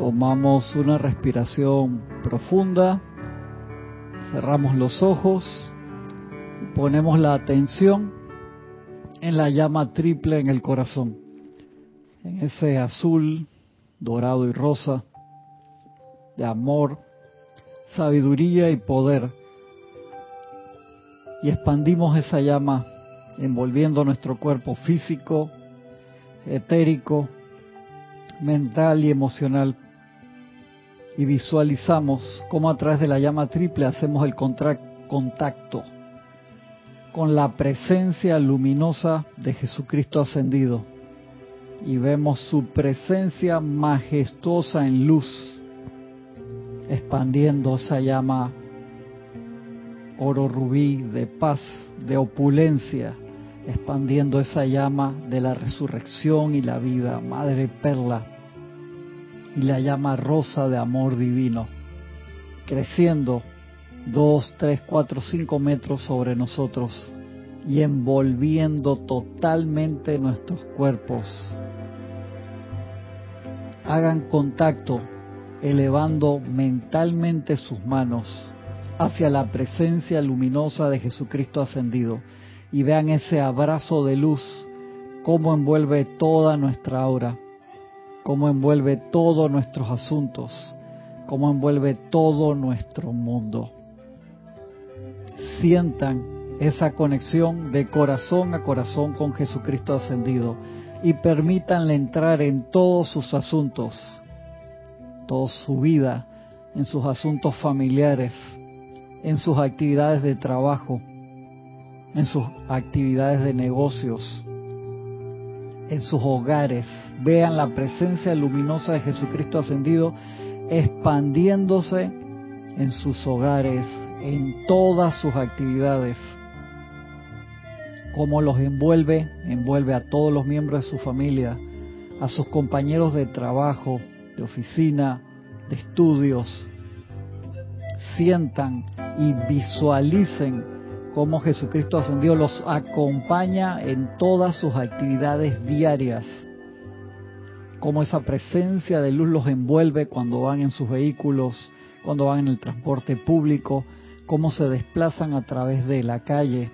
Tomamos una respiración profunda, cerramos los ojos y ponemos la atención en la llama triple en el corazón, en ese azul, dorado y rosa de amor, sabiduría y poder. Y expandimos esa llama envolviendo nuestro cuerpo físico, etérico, mental y emocional. Y visualizamos cómo a través de la llama triple hacemos el contacto con la presencia luminosa de Jesucristo ascendido. Y vemos su presencia majestuosa en luz, expandiendo esa llama oro rubí de paz, de opulencia, expandiendo esa llama de la resurrección y la vida, Madre Perla, y la llama rosa de amor divino, creciendo dos, tres, cuatro, cinco metros sobre nosotros y envolviendo totalmente nuestros cuerpos. Hagan contacto elevando mentalmente sus manos hacia la presencia luminosa de Jesucristo ascendido y vean ese abrazo de luz, cómo envuelve toda nuestra aura, cómo envuelve todos nuestros asuntos, cómo envuelve todo nuestro mundo. Sientan esa conexión de corazón a corazón con Jesucristo ascendido y permítanle entrar en todos sus asuntos, toda su vida, en sus asuntos familiares, en sus actividades de trabajo, en sus actividades de negocios, en sus hogares. Vean la presencia luminosa de Jesucristo ascendido expandiéndose en sus hogares, en todas sus actividades. Como los envuelve, envuelve a todos los miembros de su familia, a sus compañeros de trabajo, de oficina, de estudios. Sientan y visualicen cómo Jesucristo ascendió los acompaña en todas sus actividades diarias, cómo esa presencia de luz los envuelve cuando van en sus vehículos, cuando van en el transporte público, cómo se desplazan a través de la calle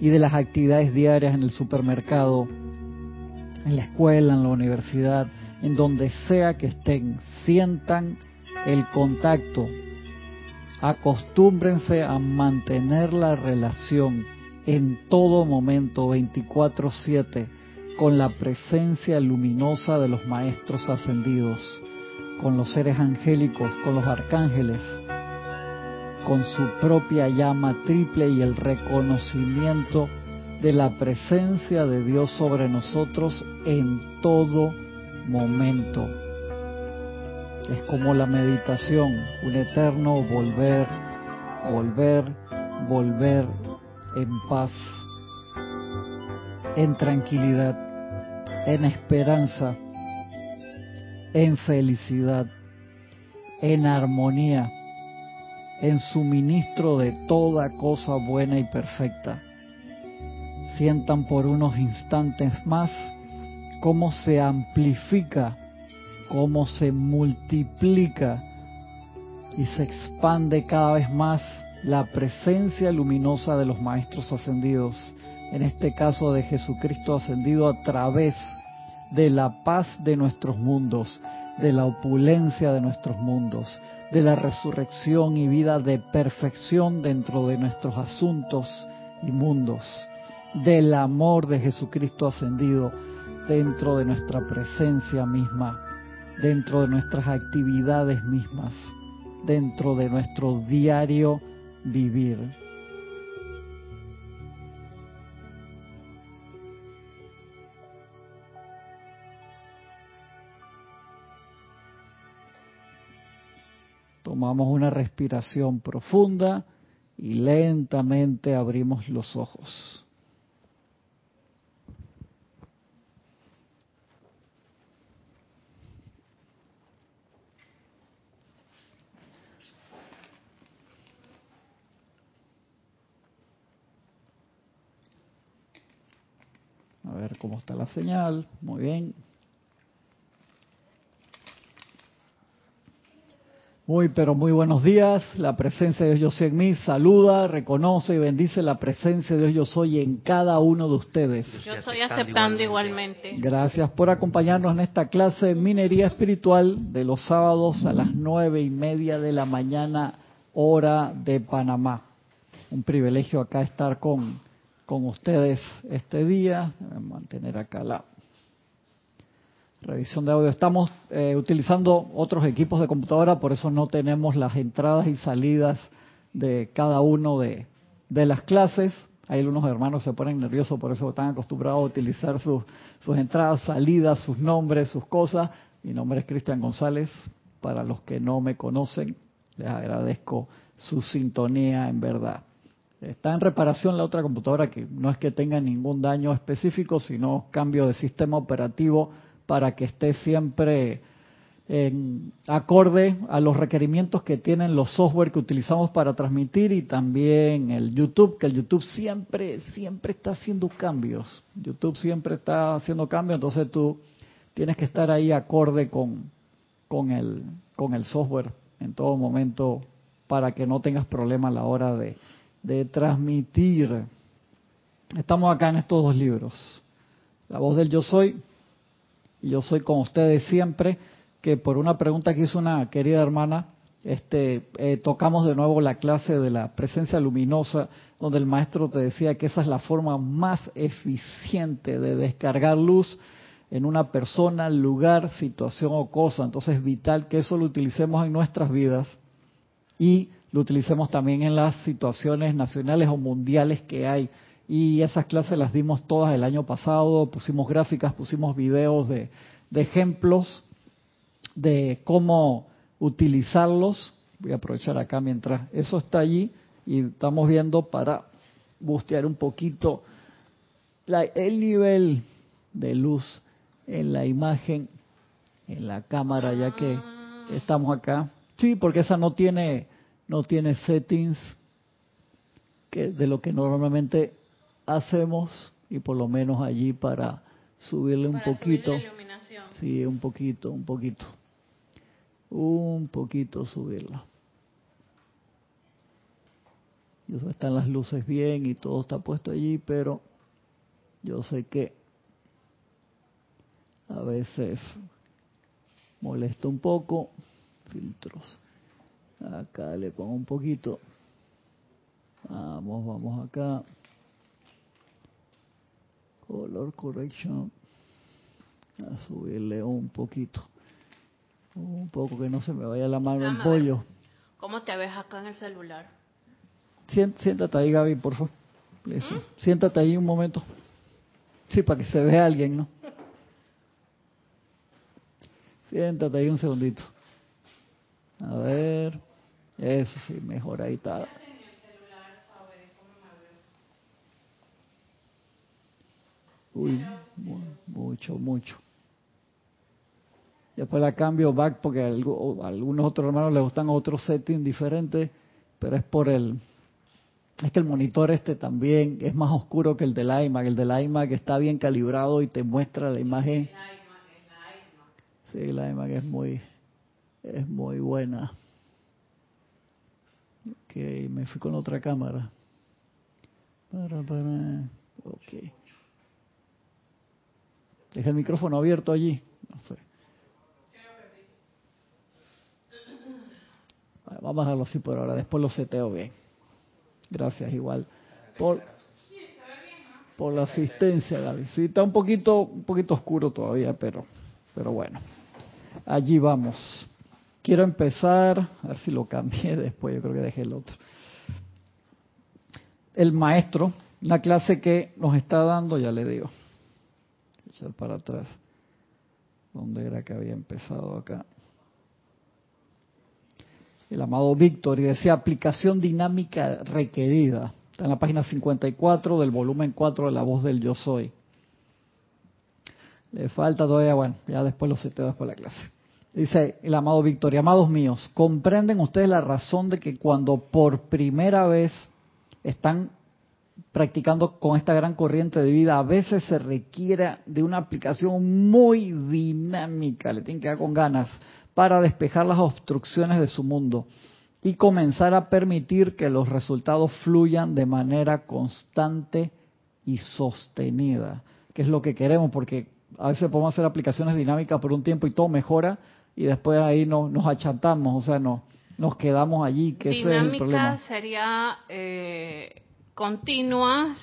y de las actividades diarias en el supermercado, en la escuela, en la universidad, en donde sea que estén, sientan el contacto acostúmbrense a mantener la relación en todo momento 24/7 con la presencia luminosa de los maestros ascendidos, con los seres angélicos, con los arcángeles, con su propia llama triple y el reconocimiento de la presencia de Dios sobre nosotros en todo momento es como la meditación, un eterno volver, volver, volver en paz, en tranquilidad, en esperanza, en felicidad, en armonía, en suministro de toda cosa buena y perfecta. Sientan por unos instantes más cómo se amplifica cómo se multiplica y se expande cada vez más la presencia luminosa de los maestros ascendidos, en este caso de Jesucristo ascendido a través de la paz de nuestros mundos, de la opulencia de nuestros mundos, de la resurrección y vida de perfección dentro de nuestros asuntos y mundos, del amor de Jesucristo ascendido dentro de nuestra presencia misma dentro de nuestras actividades mismas, dentro de nuestro diario vivir. Tomamos una respiración profunda y lentamente abrimos los ojos. A ver cómo está la señal. Muy bien. Muy, pero muy buenos días. La presencia de Dios yo soy en mí saluda, reconoce y bendice la presencia de Dios yo soy en cada uno de ustedes. Yo estoy aceptando igualmente. Gracias por acompañarnos en esta clase de minería espiritual de los sábados a las nueve y media de la mañana, hora de Panamá. Un privilegio acá estar con, con ustedes este día. Mantener acá la Revisión de audio. Estamos eh, utilizando otros equipos de computadora, por eso no tenemos las entradas y salidas de cada uno de, las clases. Hay algunos hermanos se ponen nerviosos, por eso están acostumbrados a utilizar sus entradas, salidas, sus nombres, sus cosas. Mi nombre es Cristian González. Para los que no me conocen, les agradezco su sintonía en verdad. Está en reparación la otra computadora que no es que tenga ningún daño específico, sino cambio de sistema operativo para que esté siempre en acorde a los requerimientos que tienen los software que utilizamos para transmitir y también el YouTube, que el YouTube siempre, siempre está haciendo cambios. YouTube siempre está haciendo cambios, entonces tú tienes que estar ahí acorde con, con, el, con el software en todo momento para que no tengas problemas a la hora de, de transmitir. Estamos acá en estos dos libros. La voz del yo soy y yo soy con ustedes siempre, que por una pregunta que hizo una querida hermana, este, eh, tocamos de nuevo la clase de la presencia luminosa, donde el maestro te decía que esa es la forma más eficiente de descargar luz en una persona, lugar, situación o cosa. Entonces es vital que eso lo utilicemos en nuestras vidas y lo utilicemos también en las situaciones nacionales o mundiales que hay y esas clases las dimos todas el año pasado, pusimos gráficas, pusimos videos de, ejemplos de cómo utilizarlos. Voy a aprovechar acá mientras eso está allí y estamos viendo para bustear un poquito el nivel de luz en la imagen, en la cámara, ya que estamos acá. Sí, porque esa no tiene no tiene settings que de lo que normalmente hacemos y por lo menos allí para subirle un poquito. Sí, un poquito, un poquito. Un poquito subirla. Y eso están las luces bien y todo está puesto allí, pero yo sé que a veces molesta un poco. Filtros. Acá le pongo un poquito. Vamos, vamos acá. Color correction. A subirle un poquito. Un poco que no se me vaya la mano el pollo. ¿Cómo te ves acá en el celular? Siéntate ahí, Gaby, por favor. ¿Mm? Siéntate ahí un momento. Sí, para que se vea alguien, ¿no? Siéntate ahí un segundito. A ver. Eso sí, mejor ahí está. Uy, mucho, mucho. Después la cambio back porque a algunos otros hermanos les gustan otros settings diferentes, pero es por el... Es que el monitor este también es más oscuro que el del iMac. El del iMac está bien calibrado y te muestra la imagen. Sí, la iMac es muy, es muy buena. Ok, me fui con otra cámara. Para, para. Ok. Deja el micrófono abierto allí. No sé. vamos a dejarlo así por ahora. Después lo seteo bien. Gracias igual por, por la asistencia, Gaby. Sí, está un poquito, un poquito oscuro todavía, pero, pero bueno. Allí vamos. Quiero empezar, a ver si lo cambié después, yo creo que dejé el otro. El maestro, una clase que nos está dando, ya le digo echar para atrás. ¿Dónde era que había empezado acá? El amado Víctor y decía aplicación dinámica requerida. Está en la página 54 del volumen 4 de La Voz del Yo Soy. Le falta todavía, bueno, ya después lo seteo después de la clase. Dice el amado Víctor, y amados míos, ¿comprenden ustedes la razón de que cuando por primera vez están practicando con esta gran corriente de vida, a veces se requiere de una aplicación muy dinámica, le tienen que dar con ganas para despejar las obstrucciones de su mundo y comenzar a permitir que los resultados fluyan de manera constante y sostenida, que es lo que queremos, porque a veces podemos hacer aplicaciones dinámicas por un tiempo y todo mejora y después ahí no, nos achantamos, o sea, no, nos quedamos allí, que ese es el problema. sería eh, continuas.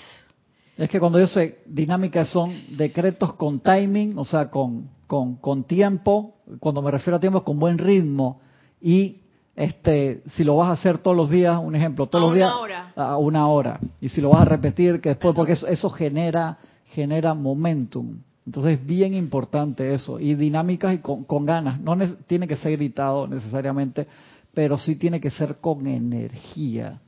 Es que cuando yo sé dinámicas son decretos con timing, o sea, con, con, con tiempo, cuando me refiero a tiempo, con buen ritmo y este, si lo vas a hacer todos los días, un ejemplo, todos los días hora. a una hora, y si lo vas a repetir, que después, porque eso, eso genera, genera momentum. Entonces es bien importante eso, y dinámicas y con, con ganas. No tiene que ser gritado necesariamente, pero sí tiene que ser con energía.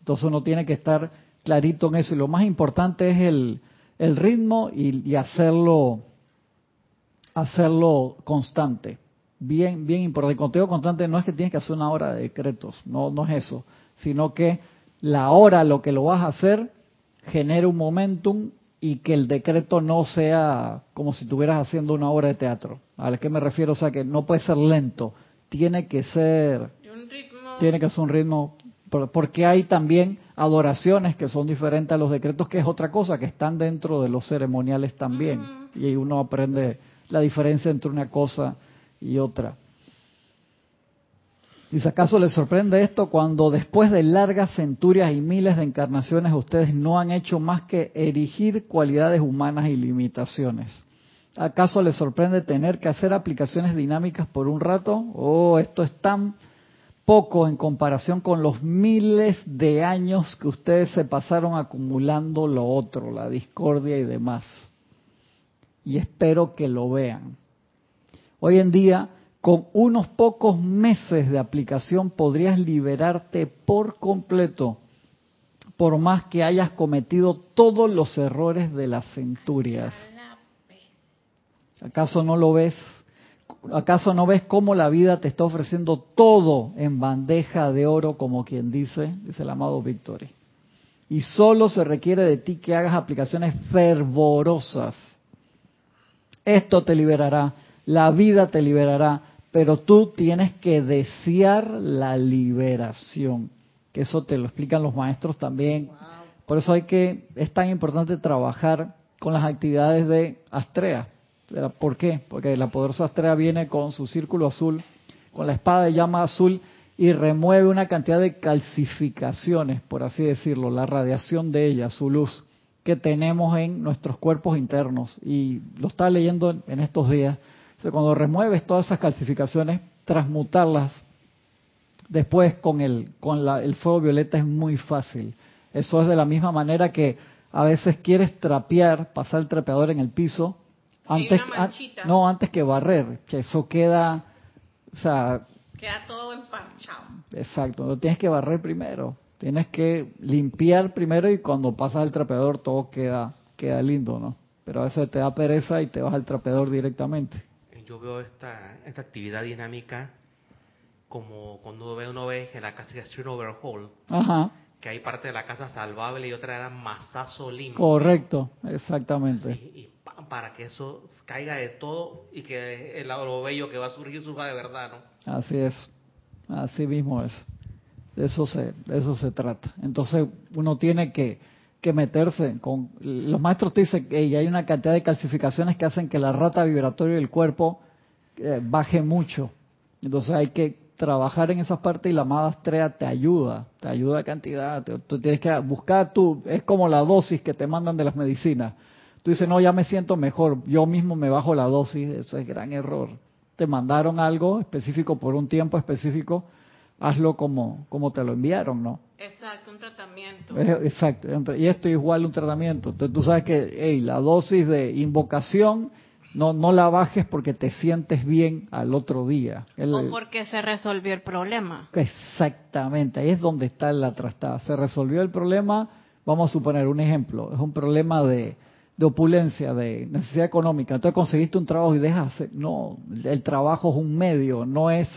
Entonces uno tiene que estar clarito en eso, y lo más importante es el, el ritmo y, y hacerlo, hacerlo constante bien, bien importante. El conteo constante no es que tienes que hacer una hora de decretos, no, no es eso, sino que la hora, lo que lo vas a hacer, genere un momentum y que el decreto no sea como si estuvieras haciendo una obra de teatro. ¿A qué me refiero? O sea, que no puede ser lento, tiene que ser, tiene que ser un ritmo, porque hay también adoraciones que son diferentes a los decretos, que es otra cosa, que están dentro de los ceremoniales también. Y uno aprende la diferencia entre una cosa y otra. Si ¿acaso les sorprende esto cuando después de largas centurias y miles de encarnaciones ustedes no han hecho más que erigir cualidades humanas y limitaciones? ¿Acaso les sorprende tener que hacer aplicaciones dinámicas por un rato? Oh, esto es tan poco en comparación con los miles de años que ustedes se pasaron acumulando lo otro, la discordia y demás. Y espero que lo vean. Hoy en día, con unos pocos meses de aplicación podrías liberarte por completo, por más que hayas cometido todos los errores de las centurias. ¿Acaso no lo ves? ¿Acaso no ves cómo la vida te está ofreciendo todo en bandeja de oro, como quien dice, dice el amado Victory? Y solo se requiere de ti que hagas aplicaciones fervorosas. Esto te liberará la vida te liberará, pero tú tienes que desear la liberación. Que eso te lo explican los maestros también. Por eso hay que, es tan importante trabajar con las actividades de Astrea. ¿Por qué? Porque la poderosa Astrea viene con su círculo azul, con la espada de llama azul y remueve una cantidad de calcificaciones, por así decirlo, la radiación de ella, su luz, que tenemos en nuestros cuerpos internos. Y lo está leyendo en estos días cuando remueves todas esas calcificaciones, transmutarlas después con el, con la, el fuego violeta es muy fácil. Eso es de la misma manera que a veces quieres trapear, pasar el trapeador en el piso, antes, no, antes que barrer, que eso queda, o sea... Queda todo empanchado. Exacto, lo tienes que barrer primero. Tienes que limpiar primero y cuando pasas el trapeador todo queda, queda lindo, ¿no? Pero a veces te da pereza y te vas al trapeador directamente yo veo esta, esta actividad dinámica como cuando uno ve en la casa de Street Overhaul, que hay parte de la casa salvable y otra era masazo limpio. Correcto, exactamente. y para que eso caiga de todo y que el, lo bello que va a surgir surja de verdad, ¿no? Así es, así mismo es. De eso se, de eso se trata. Entonces uno tiene que, que meterse con... Los maestros te dicen que hay una cantidad de calcificaciones que hacen que la rata vibratoria del cuerpo eh, baje mucho. Entonces hay que trabajar en esa parte y la amada Astrea te ayuda, te ayuda a cantidad. tú tienes que buscar tú, es como la dosis que te mandan de las medicinas. Tú dices, no, ya me siento mejor, yo mismo me bajo la dosis, eso es gran error. Te mandaron algo específico por un tiempo específico, hazlo como, como te lo enviaron, ¿no? Exacto, un tratamiento. Exacto, y esto es igual un tratamiento. Entonces tú sabes que hey, la dosis de invocación no, no la bajes porque te sientes bien al otro día. o porque se resolvió el problema. Exactamente, ahí es donde está la trastada. Se resolvió el problema, vamos a suponer un ejemplo, es un problema de, de opulencia, de necesidad económica. Entonces conseguiste un trabajo y dejas, no, el trabajo es un medio, no es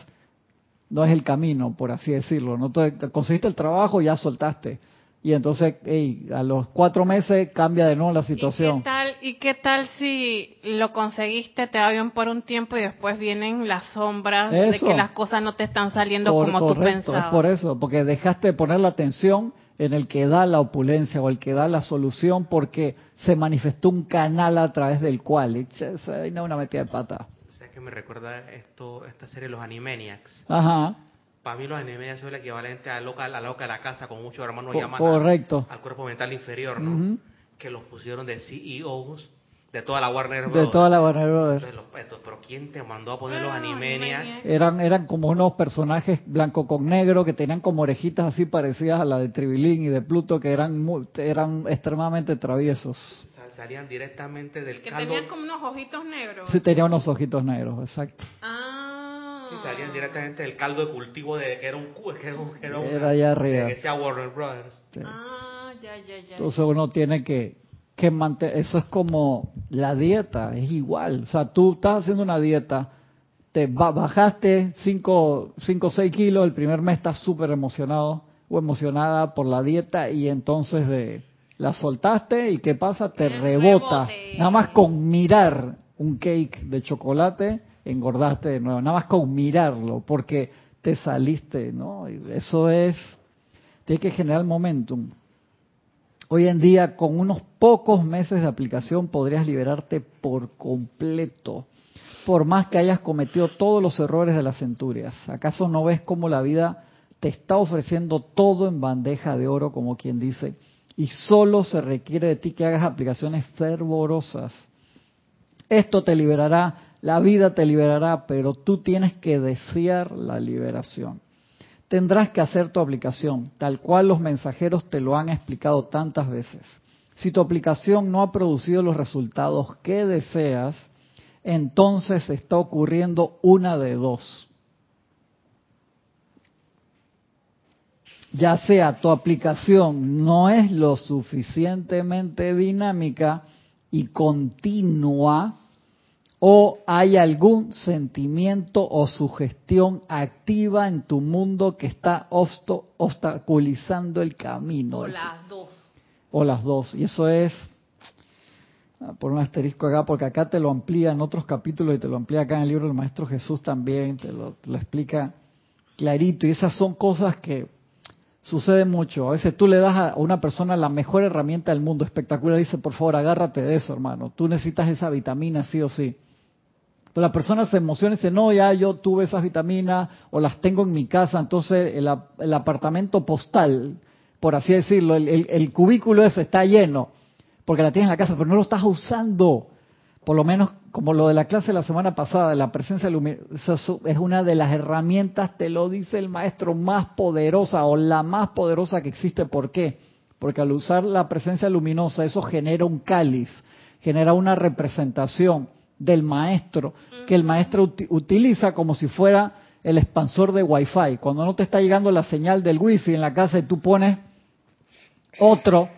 no es el camino, por así decirlo. ¿no? conseguiste el trabajo y ya soltaste. y entonces a los cuatro meses cambia de nuevo la situación. ¿Y qué, tal, ¿Y qué tal si lo conseguiste, te va bien por un tiempo y después vienen las sombras de que las cosas no te están saliendo como tú pensabas? Es por eso, porque dejaste de poner la atención en el que da la opulencia o el que da la solución porque se manifestó un canal a través del cual. Y se, una metida de pata. ¿Sabes que me recuerda esto, esta serie Los Animaniacs? Ajá para mí los animes son el equivalente a loca, la loca de la casa con muchos hermanos llamados al, cuerpo mental inferior, ¿no? Que los pusieron de CEOs de toda la Warner Brothers. De toda la Warner Brothers. pero ¿quién te mandó a poner los ah, Animaniacs? Eran, eran como unos personajes blanco con negro que tenían como orejitas así parecidas a la de Tribilín y de Pluto que eran, eran extremadamente traviesos. Salían directamente del que tenían como unos ojitos negros. Sí, tenían unos ojitos negros, exacto. Ah salían directamente del caldo de cultivo de que era un que era, un, era, era allá arriba. que sea Warner Brothers. Ah, ya, ya, ya. Entonces uno tiene que, que mantener, eso es como la dieta, es igual. O sea, tú estás haciendo una dieta, te bajaste 5 o 6 kilos, el primer mes estás súper emocionado o emocionada por la dieta y entonces de, la soltaste y ¿qué pasa? Te rebota. Nada más con mirar un cake de chocolate engordaste de nuevo, nada más con mirarlo, porque te saliste, ¿no? Eso es, tiene que generar momentum. Hoy en día, con unos pocos meses de aplicación, podrías liberarte por completo, por más que hayas cometido todos los errores de las centurias. ¿Acaso no ves cómo la vida te está ofreciendo todo en bandeja de oro, como quien dice? Y solo se requiere de ti que hagas aplicaciones fervorosas. Esto te liberará la vida te liberará, pero tú tienes que desear la liberación. Tendrás que hacer tu aplicación, tal cual los mensajeros te lo han explicado tantas veces. Si tu aplicación no ha producido los resultados que deseas, entonces está ocurriendo una de dos. Ya sea tu aplicación no es lo suficientemente dinámica y continua, o hay algún sentimiento o sugestión activa en tu mundo que está obstaculizando el camino. O las dos. O las dos. Y eso es, ah, por un asterisco acá, porque acá te lo amplía en otros capítulos y te lo amplía acá en el libro del Maestro Jesús también, te lo, te lo explica clarito. Y esas son cosas que suceden mucho. A veces tú le das a una persona la mejor herramienta del mundo, espectacular, dice, por favor, agárrate de eso, hermano. Tú necesitas esa vitamina sí o sí pero la persona se emociona y dice, no, ya yo tuve esas vitaminas o las tengo en mi casa, entonces el, el apartamento postal, por así decirlo, el, el, cubículo ese está lleno, porque la tienes en la casa, pero no lo estás usando. Por lo menos como lo de la clase de la semana pasada, la presencia luminosa es una de las herramientas, te lo dice el maestro, más poderosa o la más poderosa que existe. ¿Por qué? Porque al usar la presencia luminosa eso genera un cáliz, genera una representación del maestro, que el maestro utiliza como si fuera el expansor de Wi-Fi. Cuando no te está llegando la señal del Wi-Fi en la casa y tú pones otro,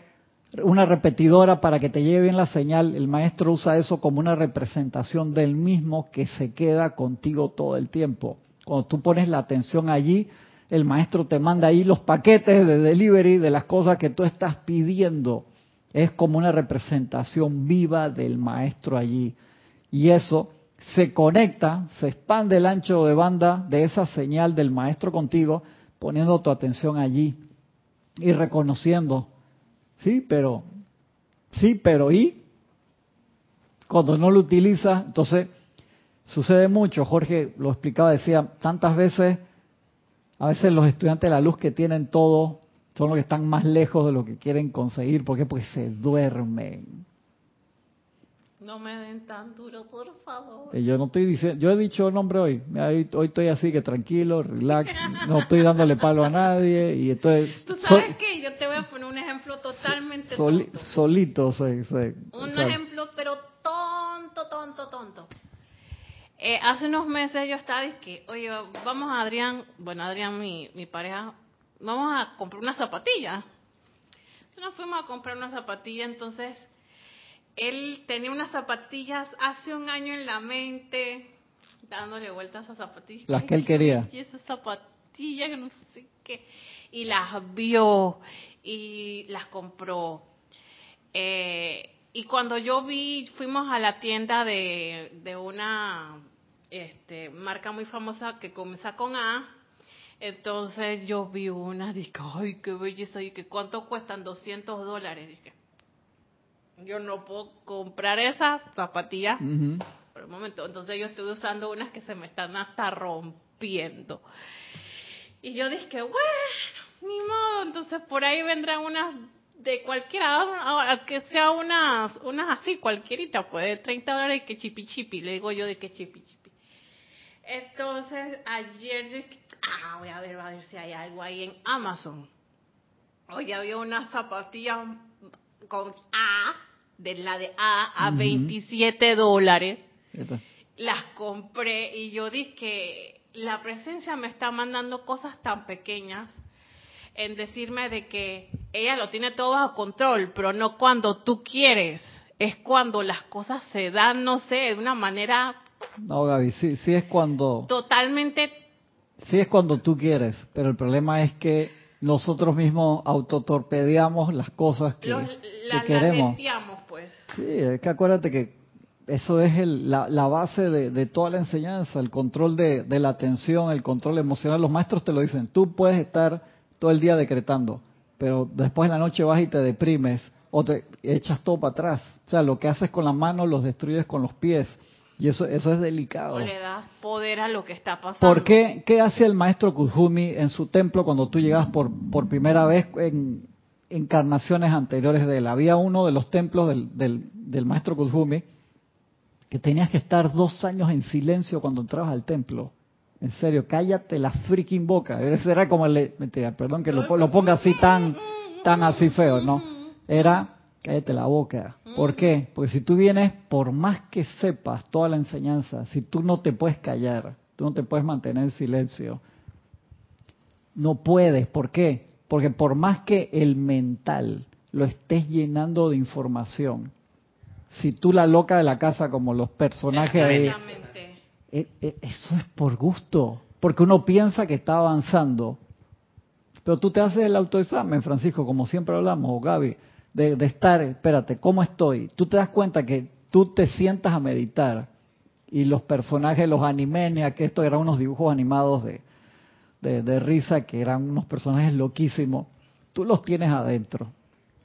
una repetidora para que te lleve bien la señal, el maestro usa eso como una representación del mismo que se queda contigo todo el tiempo. Cuando tú pones la atención allí, el maestro te manda ahí los paquetes de delivery de las cosas que tú estás pidiendo. Es como una representación viva del maestro allí y eso se conecta, se expande el ancho de banda de esa señal del maestro contigo, poniendo tu atención allí y reconociendo, sí, pero, sí, pero ¿y? Cuando no lo utiliza, entonces sucede mucho, Jorge lo explicaba, decía, tantas veces, a veces los estudiantes de la luz que tienen todo son los que están más lejos de lo que quieren conseguir, ¿por qué? Porque se duermen no me den tan duro, por favor. yo no estoy diciendo, yo he dicho el nombre hoy. Hoy estoy así que tranquilo, relax, no estoy dándole palo a nadie y entonces. Tú sabes qué, yo te voy a poner un ejemplo totalmente tonto. Solito, soy, Un ejemplo, pero tonto, tonto, tonto. Eh, hace unos meses yo estaba que, oye, vamos a Adrián, bueno, Adrián, mi, mi pareja, vamos a comprar una zapatilla. Nos fuimos a comprar una zapatilla, entonces él tenía unas zapatillas hace un año en la mente, dándole vueltas a zapatillas. Las que él quería. Y esas zapatillas zapatillas, que no sé qué. Y las vio y las compró. Eh, y cuando yo vi, fuimos a la tienda de, de una este, marca muy famosa que comienza con A. Entonces yo vi una, dije, ay, qué belleza, y que cuánto cuestan 200 dólares. Dije, yo no puedo comprar esas zapatillas por el momento. Entonces yo estoy usando unas que se me están hasta rompiendo. Y yo dije, bueno, ni modo. Entonces por ahí vendrán unas de cualquiera, que sea unas, unas así, cualquierita, pues de 30 dólares y que chipi chipi. Le digo yo de que chipi chipi. Entonces ayer dije, ah, voy a ver, a ver si hay algo ahí en Amazon. Hoy había unas zapatillas con A, de la de A, a 27 dólares. Las compré y yo dije que la presencia me está mandando cosas tan pequeñas en decirme de que ella lo tiene todo bajo control, pero no cuando tú quieres, es cuando las cosas se dan, no sé, de una manera... No, Gaby, sí, sí es cuando... Totalmente... Sí es cuando tú quieres, pero el problema es que nosotros mismos autotorpedeamos las cosas que, que queremos. pues. Sí, es que acuérdate que eso es el, la, la, base de, de, toda la enseñanza, el control de, de, la atención, el control emocional. Los maestros te lo dicen, tú puedes estar todo el día decretando, pero después en la noche vas y te deprimes o te echas todo para atrás. O sea, lo que haces con las manos los destruyes con los pies. Y eso, eso es delicado. O le das poder a lo que está pasando. ¿Por qué? ¿Qué hace el maestro Kuzumi en su templo cuando tú llegas por, por primera vez en encarnaciones anteriores de él? Había uno de los templos del, del, del maestro Kuzumi que tenías que estar dos años en silencio cuando entrabas al templo. En serio, cállate la freaking boca. Ese era como el... Mentira, perdón que lo, ponga así tan, tan así feo, ¿no? Era, cállate la boca. ¿Por qué? Porque si tú vienes, por más que sepas toda la enseñanza, si tú no te puedes callar, tú no te puedes mantener en silencio, no puedes. ¿Por qué? Porque por más que el mental lo estés llenando de información, si tú la loca de la casa como los personajes ahí eh, eh, eso es por gusto, porque uno piensa que está avanzando. Pero tú te haces el autoexamen, Francisco, como siempre hablamos, o Gaby, de, estar, espérate, ¿cómo estoy? Tú te das cuenta que tú te sientas a meditar y los personajes, los animenias, que esto eran unos dibujos animados de, de, risa, que eran unos personajes loquísimos, tú los tienes adentro.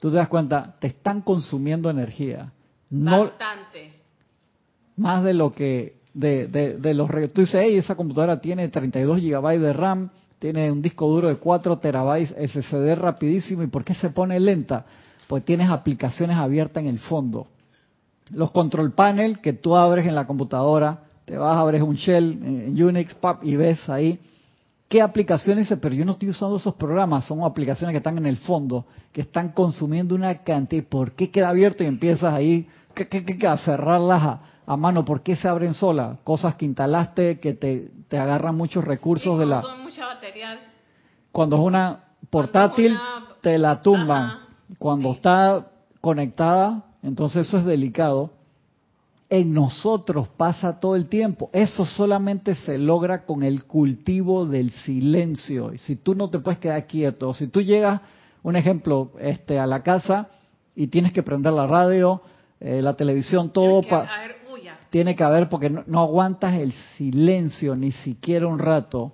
Tú te das cuenta, te están consumiendo energía. No, Bastante. Más de lo que de, de, los... Tú dices, hey, esa computadora tiene 32 gigabytes de RAM, tiene un disco duro de 4 terabytes SSD rapidísimo, ¿y por qué se pone lenta? Pues tienes aplicaciones abiertas en el fondo. Los control panel que tú abres en la computadora, te vas, abres un shell en Unix, pap, y ves ahí qué aplicaciones, pero yo no estoy usando esos programas, son aplicaciones que están en el fondo, que están consumiendo una cantidad. ¿Por qué queda abierto y empiezas ahí a cerrarlas a, a mano, ¿por qué se abren solas? Cosas que instalaste que te, te agarran muchos recursos de la... mucha batería. Cuando es una portátil, te la tumban. Cuando está conectada, entonces eso es delicado. En nosotros pasa todo el tiempo. Eso solamente se logra con el cultivo del silencio. Y si tú no te puedes quedar quieto, si tú llegas, un ejemplo, este, a la casa y tienes que prender la radio, eh, la televisión, todo para tiene que haber porque no, aguantas el silencio ni siquiera un rato.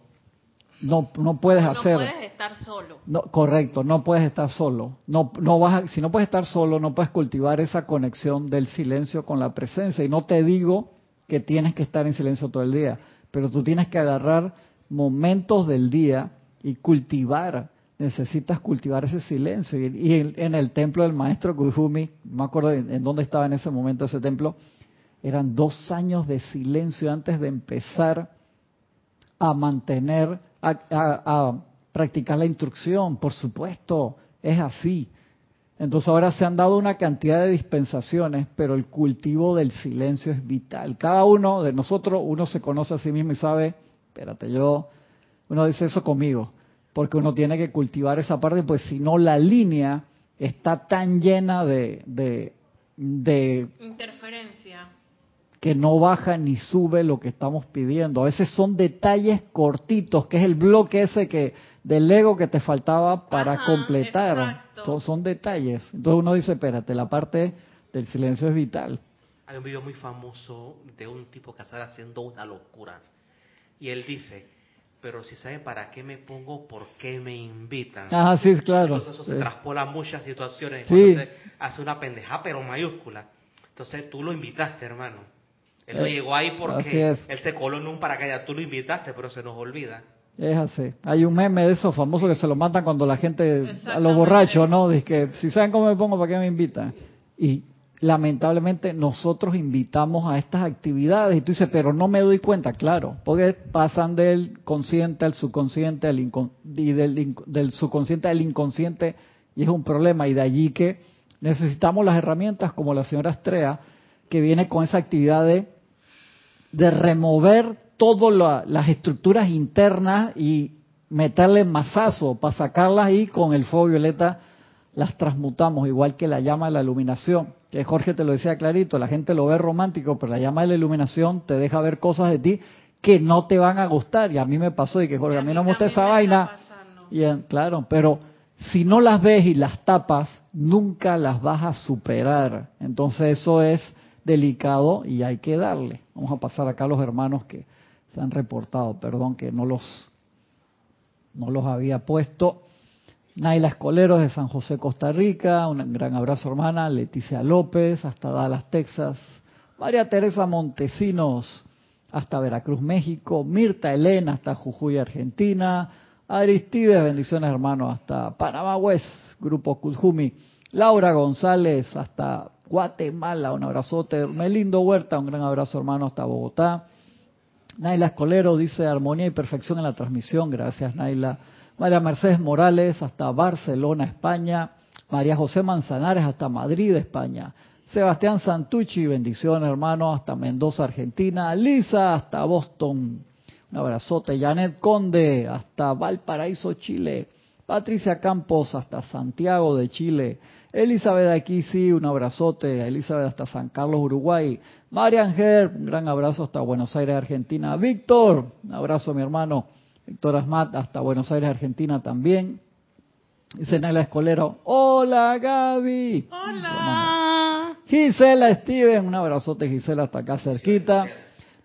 No, no puedes hacer. No puedes estar solo. No, correcto, no puedes estar solo. No, no vas si no puedes estar solo, no puedes cultivar esa conexión del silencio con la presencia. Y no te digo que tienes que estar en silencio todo el día, pero tú tienes que agarrar momentos del día y cultivar. Necesitas cultivar ese silencio. Y, en, el templo del maestro Kujumi, no me acuerdo en dónde estaba en ese momento ese templo, eran dos años de silencio antes de empezar a mantener, a, practicar la instrucción. Por supuesto, es así. Entonces ahora se han dado una cantidad de dispensaciones, pero el cultivo del silencio es vital. Cada uno de nosotros, uno se conoce a sí mismo y sabe, espérate, yo, uno dice eso conmigo, porque uno tiene que cultivar esa parte, pues si no la línea está tan llena de, de, de interferencia que no baja ni sube lo que estamos pidiendo. A veces son detalles cortitos, que es el bloque ese que del ego que te faltaba para completar. Son, son, detalles. Entonces uno dice, espérate, la parte del silencio es vital. Hay un video muy famoso de un tipo que está haciendo una locura. Y él dice, pero si saben para qué me pongo, ¿por qué me invitan? Ah, sí, claro. Entonces eso se traspola muchas situaciones. Sí. hace una pendeja, pero mayúscula. Entonces tú lo invitaste, hermano. Él no eh, llegó ahí porque él se coló en un paracaídas. Tú lo invitaste, pero se nos olvida. Es así. Hay un meme de esos famosos que se lo matan cuando la gente, a los borrachos, ¿no? Dice que si saben cómo me pongo, ¿para qué me invitan? Y lamentablemente nosotros invitamos a estas actividades y tú dices, pero no me doy cuenta, claro, porque pasan del consciente al subconsciente al y del, del subconsciente al inconsciente y es un problema y de allí que necesitamos las herramientas como la señora Estrella que viene con esa actividad de de remover todas las estructuras internas y meterle masazo para sacarlas y con el fuego violeta las transmutamos, igual que la llama de la iluminación. Que Jorge te lo decía clarito, la gente lo ve romántico, pero la llama de la iluminación te deja ver cosas de ti que no te van a gustar. Y a mí me pasó, y que Jorge, a mí no me gusta esa vaina. Y, claro, pero si no las ves y las tapas, nunca las vas a superar. Entonces eso es delicado y hay que darle. Vamos a pasar acá a los hermanos que se han reportado, perdón que no los, no los había puesto. Naila Escoleros de San José, Costa Rica, un gran abrazo hermana, Leticia López hasta Dallas, Texas, María Teresa Montesinos hasta Veracruz, México, Mirta Elena hasta Jujuy, Argentina, Aristides, bendiciones hermanos, hasta Panamá West, Grupo Kujumi, Laura González hasta Guatemala, un abrazote. Melindo Huerta, un gran abrazo hermano hasta Bogotá. Naila Escolero dice armonía y perfección en la transmisión, gracias Naila. María Mercedes Morales hasta Barcelona, España. María José Manzanares hasta Madrid, España. Sebastián Santucci, bendiciones hermano, hasta Mendoza, Argentina. Lisa hasta Boston, un abrazote. Janet Conde hasta Valparaíso, Chile. Patricia Campos hasta Santiago de Chile. Elizabeth aquí sí, un abrazote. Elizabeth hasta San Carlos, Uruguay. Marian Ger, un gran abrazo hasta Buenos Aires, Argentina. Víctor, un abrazo mi hermano. Víctor Asmat hasta Buenos Aires, Argentina también. Dice Nela Escolero, hola Gaby. Hola. Gisela Steven, un abrazote Gisela hasta acá cerquita.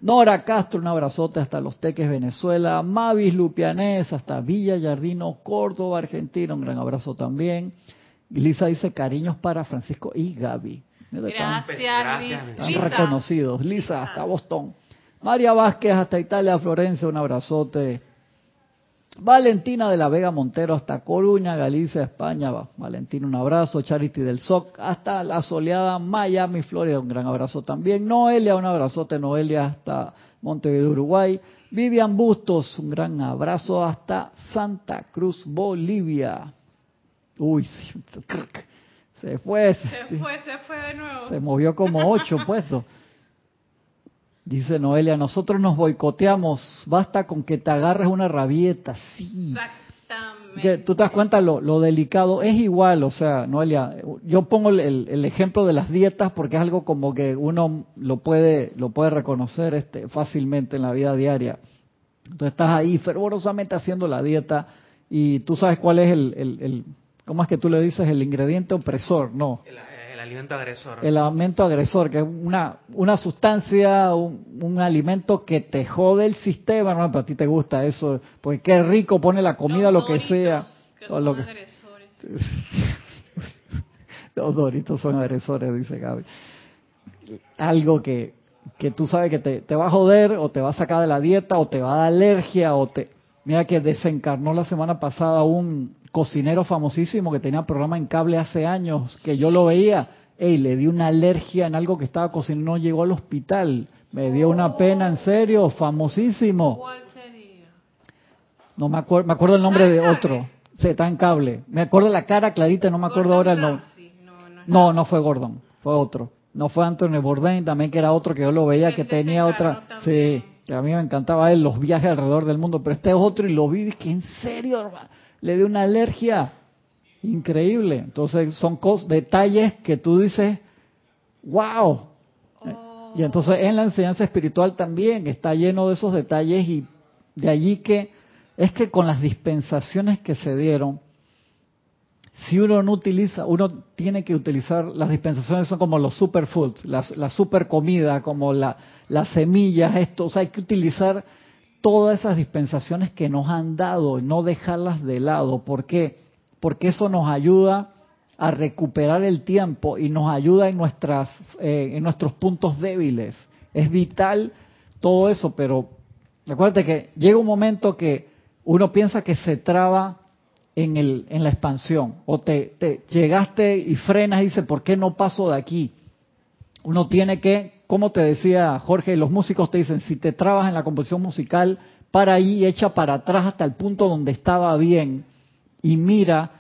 Nora Castro, un abrazote hasta Los Teques, Venezuela. Mavis Lupianés hasta Villa Yardino, Córdoba, Argentina. Un gran abrazo también. Lisa dice cariños para Francisco y Gaby. Gracias, están reconocidos. Lisa, hasta Boston. María Vázquez, hasta Italia, Florencia, un abrazote. Valentina de la Vega Montero, hasta Coruña, Galicia, España. Valentina, un abrazo. Charity del SOC, hasta la soleada Miami, Florida, un gran abrazo también. Noelia, un abrazote. Noelia, hasta Montevideo, Uruguay. Vivian Bustos, un gran abrazo hasta Santa Cruz, Bolivia. Uy, se fue. Se fue, se fue de nuevo. Se movió como ocho puestos. Dice Noelia, nosotros nos boicoteamos, basta con que te agarres una rabieta, sí. Exactamente. Tú te das cuenta lo, delicado, es igual, o sea, Noelia, yo pongo el, el, ejemplo de las dietas porque es algo como que uno lo puede, lo puede reconocer este, fácilmente en la vida diaria. Entonces estás ahí fervorosamente haciendo la dieta y tú sabes cuál es el ¿Cómo es que tú le dices el ingrediente opresor? No. El, alimento agresor. El alimento agresor, que es una, una sustancia, un, alimento que te jode el sistema, no, pero a ti te gusta eso, porque qué rico pone la comida, lo que sea. Que son lo que... agresores. Los doritos son agresores, dice Gaby. Algo que, que tú sabes que te, te va a joder, o te va a sacar de la dieta, o te va a dar alergia, o te... Mira que desencarnó la semana pasada un, cocinero famosísimo que tenía programa en cable hace años, que yo lo veía, y le di una alergia en algo que estaba cocinando, no llegó al hospital. Me dio una pena, en serio, famosísimo. ¿Cuál sería? No me acuerdo, me acuerdo el nombre de otro. Se está en cable. Me acuerdo la cara clarita, no me acuerdo ahora el nombre. No, no, fue Gordon, fue otro. No fue Anthony Bourdain, también que era otro que yo lo veía que tenía otra. Sí, que a mí me encantaba él, los viajes alrededor del mundo, pero este es otro y lo vi que en serio, hermano le dio una alergia increíble. Entonces son cosas, detalles que tú dices, wow. Oh, Y entonces en la enseñanza espiritual también está lleno de esos detalles y de allí que es que con las dispensaciones que se dieron, si uno no utiliza, uno tiene que utilizar, las dispensaciones son como los superfoods, las, la super comida, como la, las semillas, esto, o sea, hay que utilizar todas esas dispensaciones que nos han dado no dejarlas de lado. ¿Por qué? Porque eso nos ayuda a recuperar el tiempo y nos ayuda en, nuestras, eh, en nuestros puntos débiles. Es vital todo eso, pero acuérdate que llega un momento que uno piensa que se traba en, el, en la expansión o te, te llegaste y frenas y dices, ¿por qué no paso de aquí? Uno tiene que, como te decía Jorge, los músicos te dicen, si te trabas en la composición musical, para ahí y echa para atrás hasta el punto donde estaba bien y mira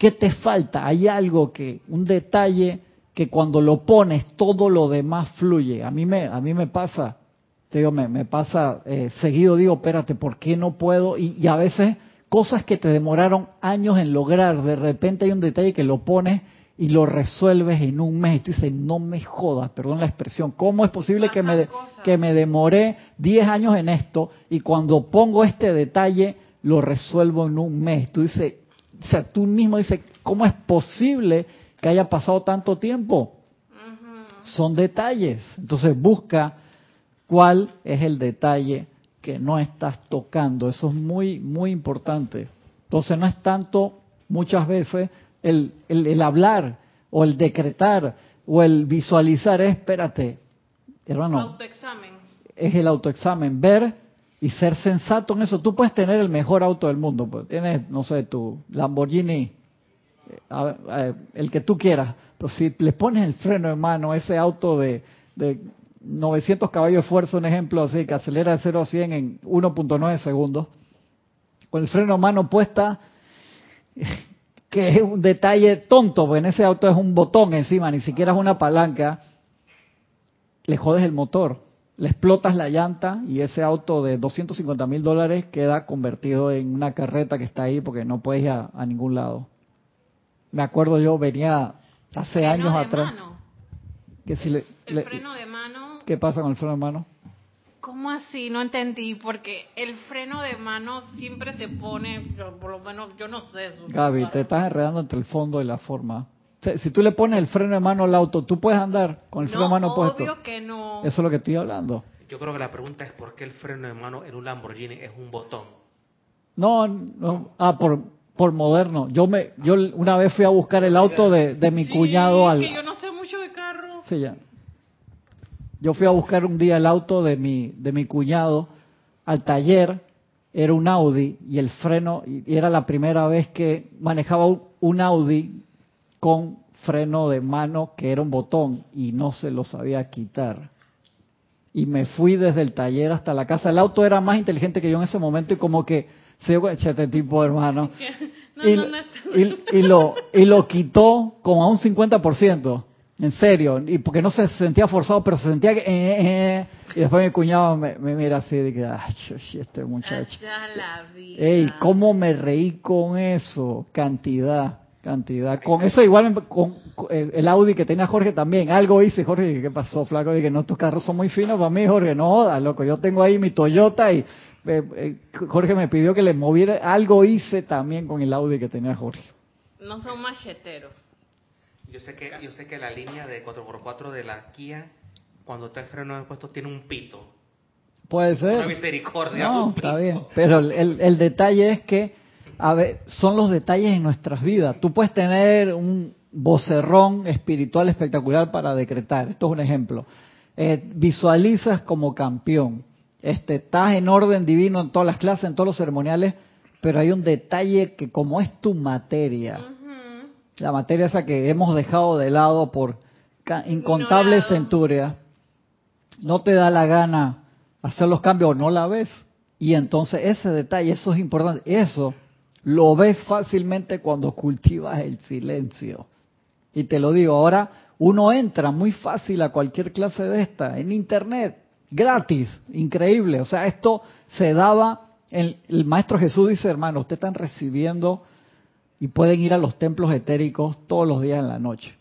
¿Qué te falta? Hay algo que, un detalle que cuando lo pones todo lo demás fluye. A mí me, a mí me pasa, te digo, me, pasa eh, seguido, digo, espérate, ¿por qué no puedo? Y, a veces cosas que te demoraron años en lograr, de repente hay un detalle que lo pones y lo resuelves en un mes. Y tú dices, no me jodas, perdón la expresión, ¿cómo es posible que me, que me demoré 10 años en esto y cuando pongo este detalle lo resuelvo en un mes? Tú dices, o sea, tú mismo dices, ¿cómo es posible que haya pasado tanto tiempo? Son detalles. Entonces busca cuál es el detalle que no estás tocando. Eso es muy, muy importante. Entonces no es tanto muchas veces el, el, hablar o el decretar o el visualizar, espérate, hermano. Autoexamen. Es el autoexamen, ver y ser sensato en eso. Tú puedes tener el mejor auto del mundo, pues. tienes, no sé, tu Lamborghini, eh, el que tú quieras, pero si le pones el freno de mano, ese auto de, de 900 caballos de fuerza, un ejemplo así, que acelera de 0 a 100 en 1.9 segundos, con el freno de mano puesta, que es un detalle tonto, porque en ese auto es un botón encima, ni siquiera es una palanca, le jodes el motor le explotas la llanta y ese auto de 250 mil dólares queda convertido en una carreta que está ahí porque no puedes ir a, ningún lado. Me acuerdo yo, venía hace años atrás. Que si le, el freno de mano. ¿Qué pasa con el freno de mano? ¿Cómo así? No entendí, porque el freno de mano siempre se pone, por lo menos yo no sé. Eso, Gaby, te estás enredando entre el fondo y la forma. Si tú le pones el freno de mano al auto, ¿tú puedes andar con el freno de mano puesto? obvio que no. Eso es lo que estoy hablando. Yo creo que la pregunta es por qué el freno de mano en un Lamborghini es un botón. No, no. Ah, por, por moderno. Yo me, yo una vez fui a buscar el auto de, de mi cuñado al. Que yo no sé mucho de carro. Sí, ya. Yo fui a buscar un día el auto de mi, de mi cuñado al taller. Era un Audi y el freno, y era la primera vez que manejaba un Audi con freno de mano que era un botón y no se lo sabía quitar. Y me fui desde el taller hasta la casa. El auto era más inteligente que yo en ese momento y como que se dio este tipo hermano. y, lo, y lo quitó como a un 50%. En serio, y porque no se sentía forzado, pero se sentía que... Eh, eh, y después mi cuñado me, mira así de que, ah, este muchacho. Ey, ¿cómo me reí con eso? Cantidad cantidad. Con eso igual con, el Audi que tenía Jorge también. Algo hice, Jorge, ¿qué pasó, flaco? Dije, no, estos carros son muy finos para mí, Jorge. No jodas, loco. Yo tengo ahí mi Toyota y eh, eh, Jorge me pidió que le moviera. Algo hice también con el Audi que tenía Jorge. No son macheteros. Yo sé que, yo sé que la línea de 4x4 de la Kia, cuando está el freno de puesto, tiene un pito. Puede ser. Una misericordia. No, está bien. Pero el, el detalle es que a ver, son los detalles en nuestras vidas. Tú puedes tener un vocerrón espiritual espectacular para decretar. Esto es un ejemplo. Eh, visualizas como campeón. Este, estás en orden divino en todas las clases, en todos los ceremoniales, pero hay un detalle que como es tu materia, la materia esa que hemos dejado de lado por incontables centurias, no te da la gana hacer los cambios o no la ves. Y entonces ese detalle, eso es importante. Eso lo ves fácilmente cuando cultivas el silencio. Y te lo digo, ahora uno entra muy fácil a cualquier clase de esta, en internet, gratis, increíble. O sea, esto se daba, el, el maestro Jesús dice, hermano, ustedes están recibiendo y pueden ir a los templos etéricos todos los días en la noche.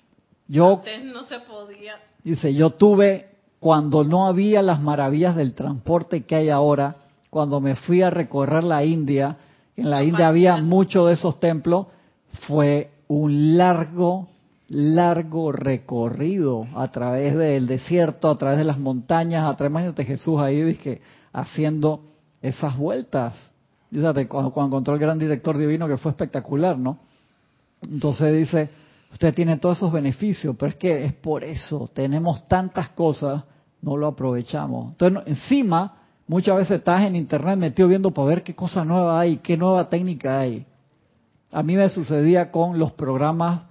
Yo, no se podía. Dice, yo tuve cuando no había las maravillas del transporte que hay ahora, cuando me fui a recorrer la India, en la India había muchos de esos templos, fue un largo, largo recorrido a través del desierto, a través de las montañas, a través de Jesús ahí, dije, haciendo esas vueltas. Cuando, cuando encontró el gran director divino que fue espectacular, ¿no? Entonces dice, usted tiene todos esos beneficios, pero es que es por eso, tenemos tantas cosas, no lo aprovechamos. Entonces, encima, muchas veces estás en internet metido viendo para ver qué cosa nueva hay, qué nueva técnica hay. A mí me sucedía con los programas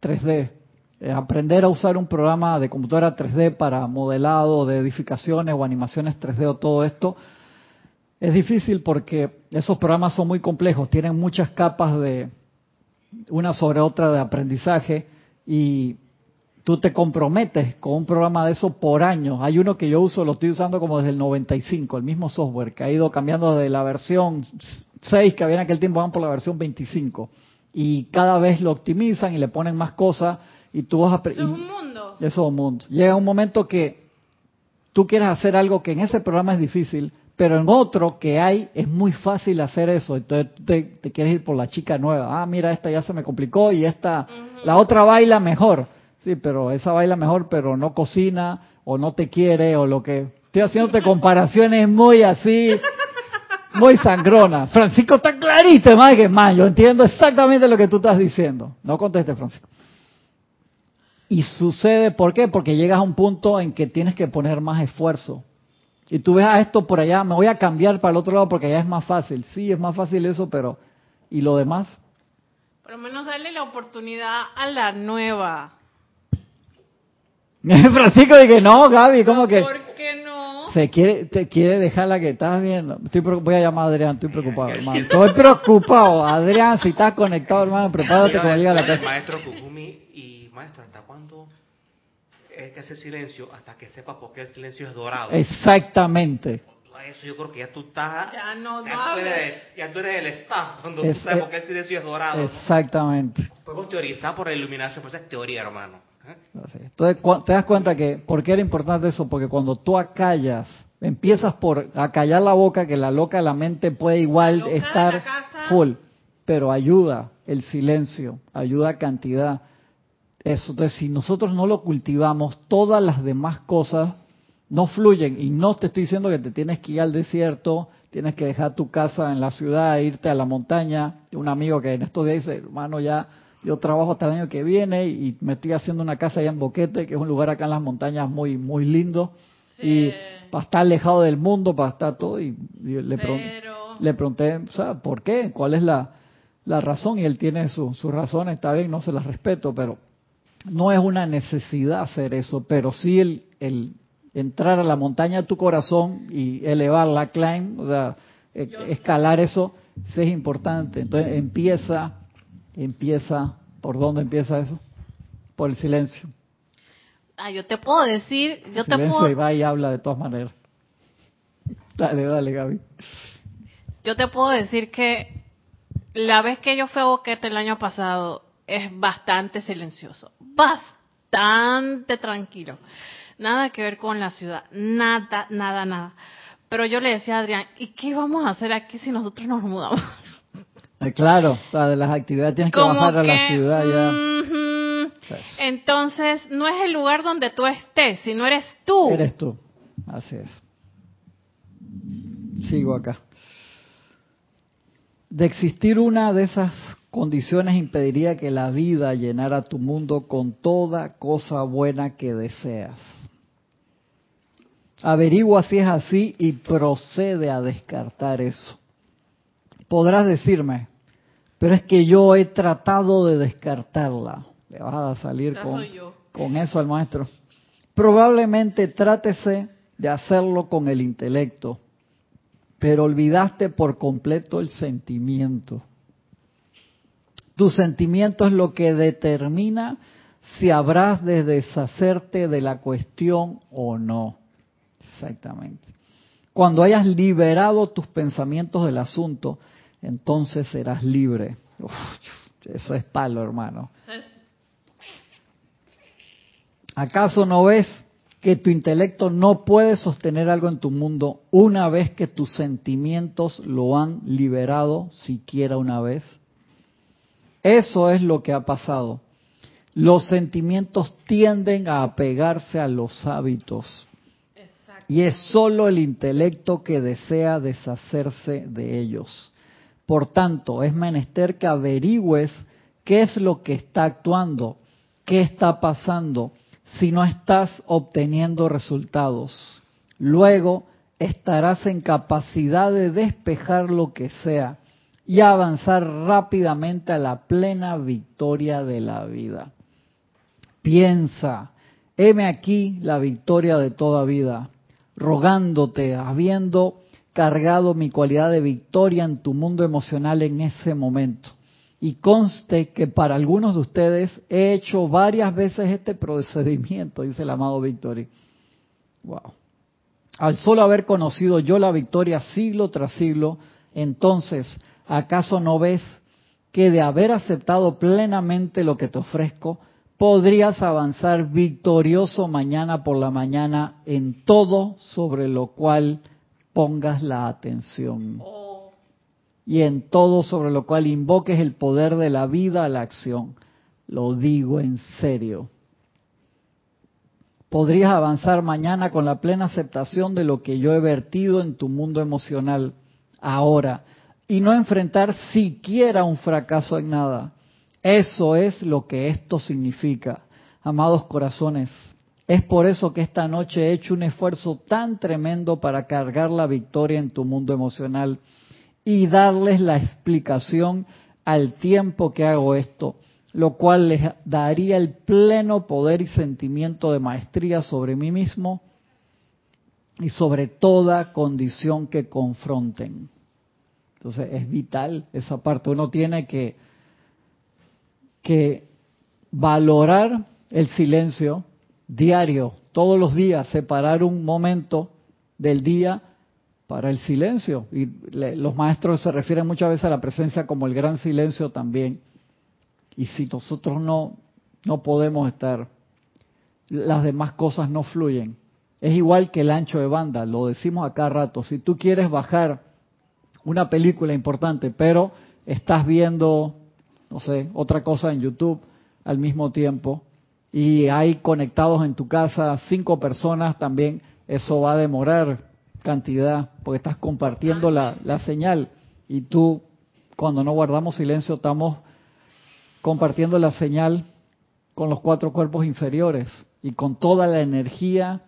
3D. Eh, aprender a usar un programa de computadora 3D para modelado de edificaciones o animaciones 3D o todo esto es difícil porque esos programas son muy complejos, tienen muchas capas de, una sobre otra de aprendizaje y tú te comprometes con un programa de eso por año. Hay uno que yo uso, lo estoy usando como desde el 95, el mismo software, que ha ido cambiando de la versión 6, que había en aquel tiempo, van por la versión 25. Y cada vez lo optimizan y le ponen más cosas y tú vas a... Eso es un mundo. Eso es un mundo. Llega un momento que tú quieres hacer algo que en ese programa es difícil, pero en otro que hay es muy fácil hacer eso. Entonces te, te, quieres ir por la chica nueva. Ah, mira, esta ya se me complicó y esta, la otra baila mejor. Sí, pero esa baila mejor, pero no cocina o no te quiere o lo que. Estoy haciéndote comparaciones muy así, muy sangrona. Francisco está clarito, más que más. Yo entiendo exactamente lo que tú estás diciendo. No conteste, Francisco. Y sucede, ¿por qué? Porque llegas a un punto en que tienes que poner más esfuerzo y tú ves a esto por allá, me voy a cambiar para el otro lado porque allá es más fácil. Sí, es más fácil eso, pero ¿y lo demás? Por lo menos darle la oportunidad a la nueva. Francisco dije, no, Gaby, ¿cómo que? ¿Por qué no? Se quiere, te quiere dejar la que estás viendo. Estoy, voy a llamar a Adrián, estoy preocupado, hermano. Estoy preocupado. Adrián, si estás conectado, hermano, prepárate cuando llegue a la casa. Maestro Kukumi y maestro, ¿hasta cuándo es que hace silencio hasta que sepa por qué el silencio es dorado. Exactamente. Eso yo creo que ya tú estás. Ya no, ya, tú eres, ya tú eres el staff cuando tú sabes por qué el silencio es dorado. Exactamente. Podemos teorizar por la iluminación, pues es teoría, hermano. ¿eh? Entonces te das cuenta que, ¿por qué era importante eso? Porque cuando tú acallas, empiezas por acallar la boca, que la loca, la mente puede igual estar full, pero ayuda el silencio, ayuda cantidad eso. Entonces, si nosotros no lo cultivamos, todas las demás cosas no fluyen. Y no te estoy diciendo que te tienes que ir al desierto, tienes que dejar tu casa en la ciudad, irte a la montaña. Un amigo que en estos días dice, hermano, ya yo trabajo hasta el año que viene y me estoy haciendo una casa allá en Boquete, que es un lugar acá en las montañas muy, muy lindo. Y para estar alejado del mundo, para estar todo. Y, le, le pregunté, ¿sabes por qué? ¿Cuál es la, la razón? Y él tiene sus su razones, está bien, no se las respeto, pero no es una necesidad hacer eso, pero sí el, el entrar a la montaña de tu corazón y elevar la climb, o sea, e, escalar eso, sí es importante. Entonces empieza, empieza, ¿por dónde empieza eso? Por el silencio. Ah, yo te puedo decir, yo te puedo... y va y habla de todas maneras. Dale, dale, Gaby. Yo te puedo decir que la vez que yo fui a Boquete el año pasado, es bastante silencioso, bastante tranquilo. Nada que ver con la ciudad, nada, nada, nada. Pero yo le decía a Adrián, ¿y qué vamos a hacer aquí si nosotros nos mudamos? Eh, claro, de las actividades tienes que bajar a la ciudad ya. Entonces, no es el lugar donde tú estés, sino eres tú. Eres tú, así es. Sigo acá. De existir una de esas condiciones impediría que la vida llenara tu mundo con toda cosa buena que deseas. Averigua si es así y procede a descartar eso. Podrás decirme, pero es que yo he tratado de descartarla. Le vas a salir con, con eso al maestro. Probablemente trátese de hacerlo con el intelecto, pero olvidaste por completo el sentimiento. Tu sentimiento es lo que determina si habrás de deshacerte de la cuestión o no. Exactamente. Cuando hayas liberado tus pensamientos del asunto, entonces serás libre. eso es palo, hermano. ¿Acaso no ves que tu intelecto no puede sostener algo en tu mundo una vez que tus sentimientos lo han liberado siquiera una vez? Eso es lo que ha pasado. Los sentimientos tienden a apegarse a los hábitos. Y es solo el intelecto que desea deshacerse de ellos. Por tanto, es menester que averigües qué es lo que está actuando, qué está pasando, si no estás obteniendo resultados. Luego estarás en capacidad de despejar lo que sea y avanzar rápidamente a la plena victoria de la vida. Piensa, heme aquí la victoria de toda vida, rogándote, habiendo cargado mi cualidad de victoria en tu mundo emocional en ese momento. Y conste que para algunos de ustedes he hecho varias veces este procedimiento, dice el amado Victoria. Wow. Al solo haber conocido yo la victoria siglo tras siglo, entonces, ¿acaso no ves que de haber aceptado plenamente lo que te ofrezco, podrías avanzar victorioso mañana por la mañana en todo sobre lo cual pongas la atención? Y en todo sobre lo cual invoques el poder de la vida a la acción. Lo digo en serio. Podrías avanzar mañana con la plena aceptación de lo que yo he vertido en tu mundo emocional ahora y no enfrentar siquiera un fracaso en nada. Eso es lo que esto significa, amados corazones. Es por eso que esta noche he hecho un esfuerzo tan tremendo para cargar la victoria en tu mundo emocional y darles la explicación al tiempo que hago esto, lo cual les daría el pleno poder y sentimiento de maestría sobre mí mismo y sobre toda condición que confronten. Entonces es vital esa parte. Uno tiene que, que valorar el silencio diario, todos los días, separar un momento del día para el silencio. Y los maestros se refieren muchas veces a la presencia como el gran silencio también. Y si nosotros no, no podemos estar, las demás cosas no fluyen. Es igual que el ancho de banda, lo decimos acá rato. Si tú quieres bajar una película importante, pero estás viendo, no sé, otra cosa en YouTube al mismo tiempo, y hay conectados en tu casa cinco personas también, eso va a demorar cantidad, porque estás compartiendo la, la señal y tú, cuando no guardamos silencio, estamos compartiendo la señal con los cuatro cuerpos inferiores y con toda la energía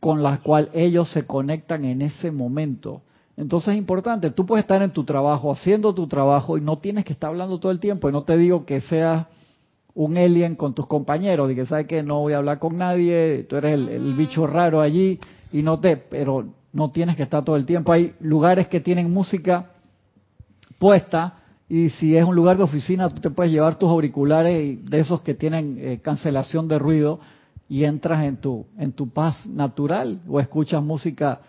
con la cual ellos se conectan en ese momento. Entonces es importante, tú puedes estar en tu trabajo, haciendo tu trabajo y no tienes que estar hablando todo el tiempo. Y no te digo que seas un alien con tus compañeros y que sabes que no voy a hablar con nadie, tú eres el, el bicho raro allí y no te, pero no tienes que estar todo el tiempo. Hay lugares que tienen música puesta y si es un lugar de oficina, tú te puedes llevar tus auriculares de esos que tienen eh, cancelación de ruido y entras en tu, en tu paz natural o escuchas música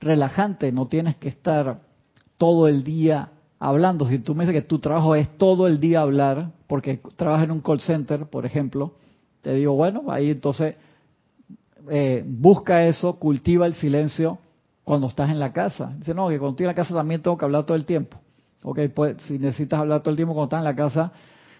relajante. No tienes que estar todo el día hablando. Si tú me dices que tu trabajo es todo el día hablar, porque trabajas en un call center, por ejemplo, te digo, bueno, ahí entonces eh, busca eso, cultiva el silencio cuando estás en la casa. Dice, no, que cuando estoy en la casa también tengo que hablar todo el tiempo. Ok, pues si necesitas hablar todo el tiempo cuando estás en la casa,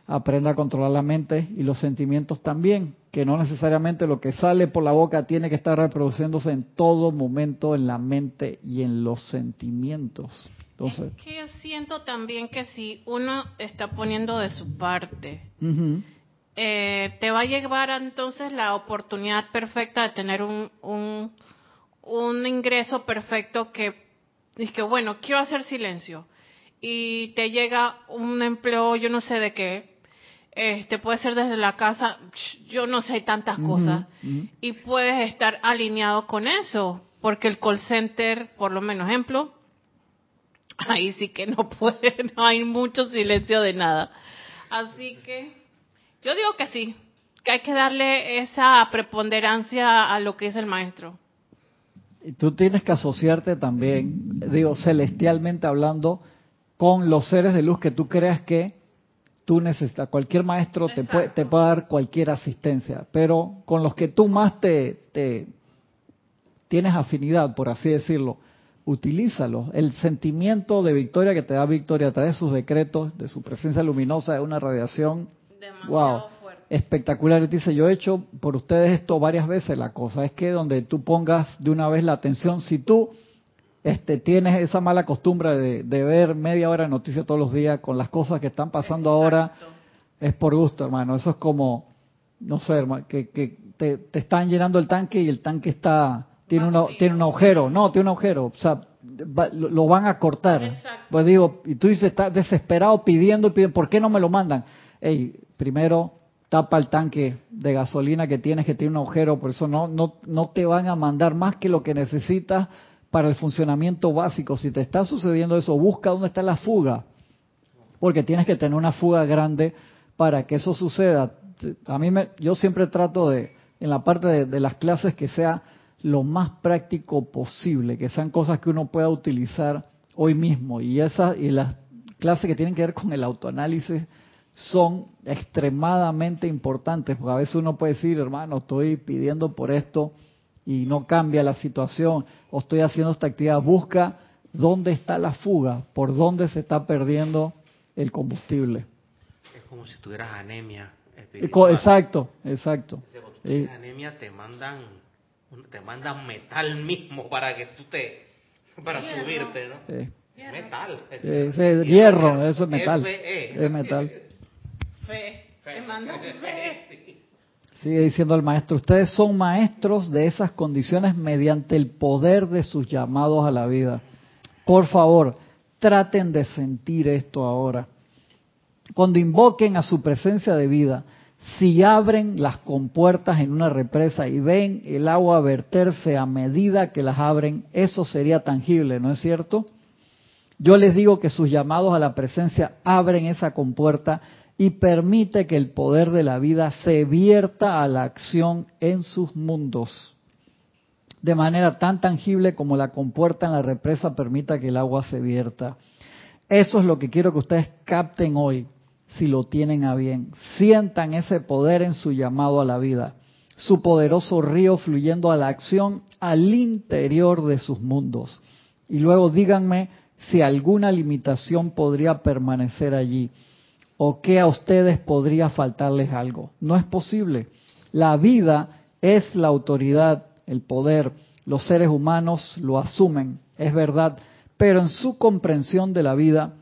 aprenda a controlar la mente y los sentimientos también, que no necesariamente lo que sale por la boca tiene que estar reproduciéndose en todo momento en la mente y en los sentimientos. Entonces, es que siento también que si uno está poniendo de su parte, eh, te va a llevar entonces la oportunidad perfecta de tener un, un un ingreso perfecto que es que bueno, quiero hacer silencio y te llega un empleo, yo no sé de qué, este puede ser desde la casa, yo no sé tantas cosas y puedes estar alineado con eso, porque el call center, por lo menos ejemplo, ahí sí que no puede, no hay mucho silencio de nada. Así que yo digo que sí, que hay que darle esa preponderancia a lo que es el maestro. Y tú tienes que asociarte también, digo, celestialmente hablando, con los seres de luz que tú creas que tú necesitas. Cualquier maestro te puede, te puede dar cualquier asistencia, pero con los que tú más te, te, tienes afinidad, por así decirlo, utilízalo. El sentimiento de victoria que te da victoria a través de sus decretos, de su presencia luminosa, de una radiación, wow, espectacular. Dice, yo he hecho por ustedes esto varias veces. La cosa es que donde tú pongas de una vez la atención, si tú este, tienes esa mala costumbre de, ver media hora de noticias todos los días con las cosas que están pasando ahora, es por gusto, hermano. Eso es como, no sé, hermano, que, que te, te están llenando el tanque y el tanque está tiene, uno, tiene un agujero, no, tiene un agujero, o sea, lo, van a cortar. Pues digo, y tú dices, estás desesperado pidiendo, pidiendo, ¿por qué no me lo mandan? Ey, primero tapa el tanque de gasolina que tienes que tiene un agujero, por eso no, no, no te van a mandar más que lo que necesitas para el funcionamiento básico. Si te está sucediendo eso, busca dónde está la fuga, porque tienes que tener una fuga grande para que eso suceda. A mí me, yo siempre trato de, en la parte de, de las clases, que sea lo más práctico posible, que sean cosas que uno pueda utilizar hoy mismo. Y esas y las clases que tienen que ver con el autoanálisis son extremadamente importantes, porque a veces uno puede decir, hermano, estoy pidiendo por esto y no cambia la situación, o estoy haciendo esta actividad, busca dónde está la fuga, por dónde se está perdiendo el combustible. Es como si tuvieras anemia. Exacto, exacto. Si anemia te mandan te mandan metal mismo para que tú te para subirte, ¿no? Sí. Metal. Hierro, eso es metal. E. Es metal. Fe. Te mandan fe. Sigue diciendo el maestro, ustedes son maestros de esas condiciones mediante el poder de sus llamados a la vida. Por favor, traten de sentir esto ahora. Cuando invoquen a su presencia de vida, si abren las compuertas en una represa y ven el agua verterse a medida que las abren, eso sería tangible, ¿no es cierto? Yo les digo que sus llamados a la presencia abren esa compuerta y permite que el poder de la vida se vierta a la acción en sus mundos, de manera tan tangible como la compuerta en la represa permita que el agua se vierta. Eso es lo que quiero que ustedes capten hoy si lo tienen a bien. Sientan ese poder en su llamado a la vida, su poderoso río fluyendo a la acción al interior de sus mundos. Y luego díganme si alguna limitación podría permanecer allí o que a ustedes podría faltarles algo. No es posible. La vida es la autoridad, el poder. Los seres humanos lo asumen, es verdad, pero en su comprensión de la vida,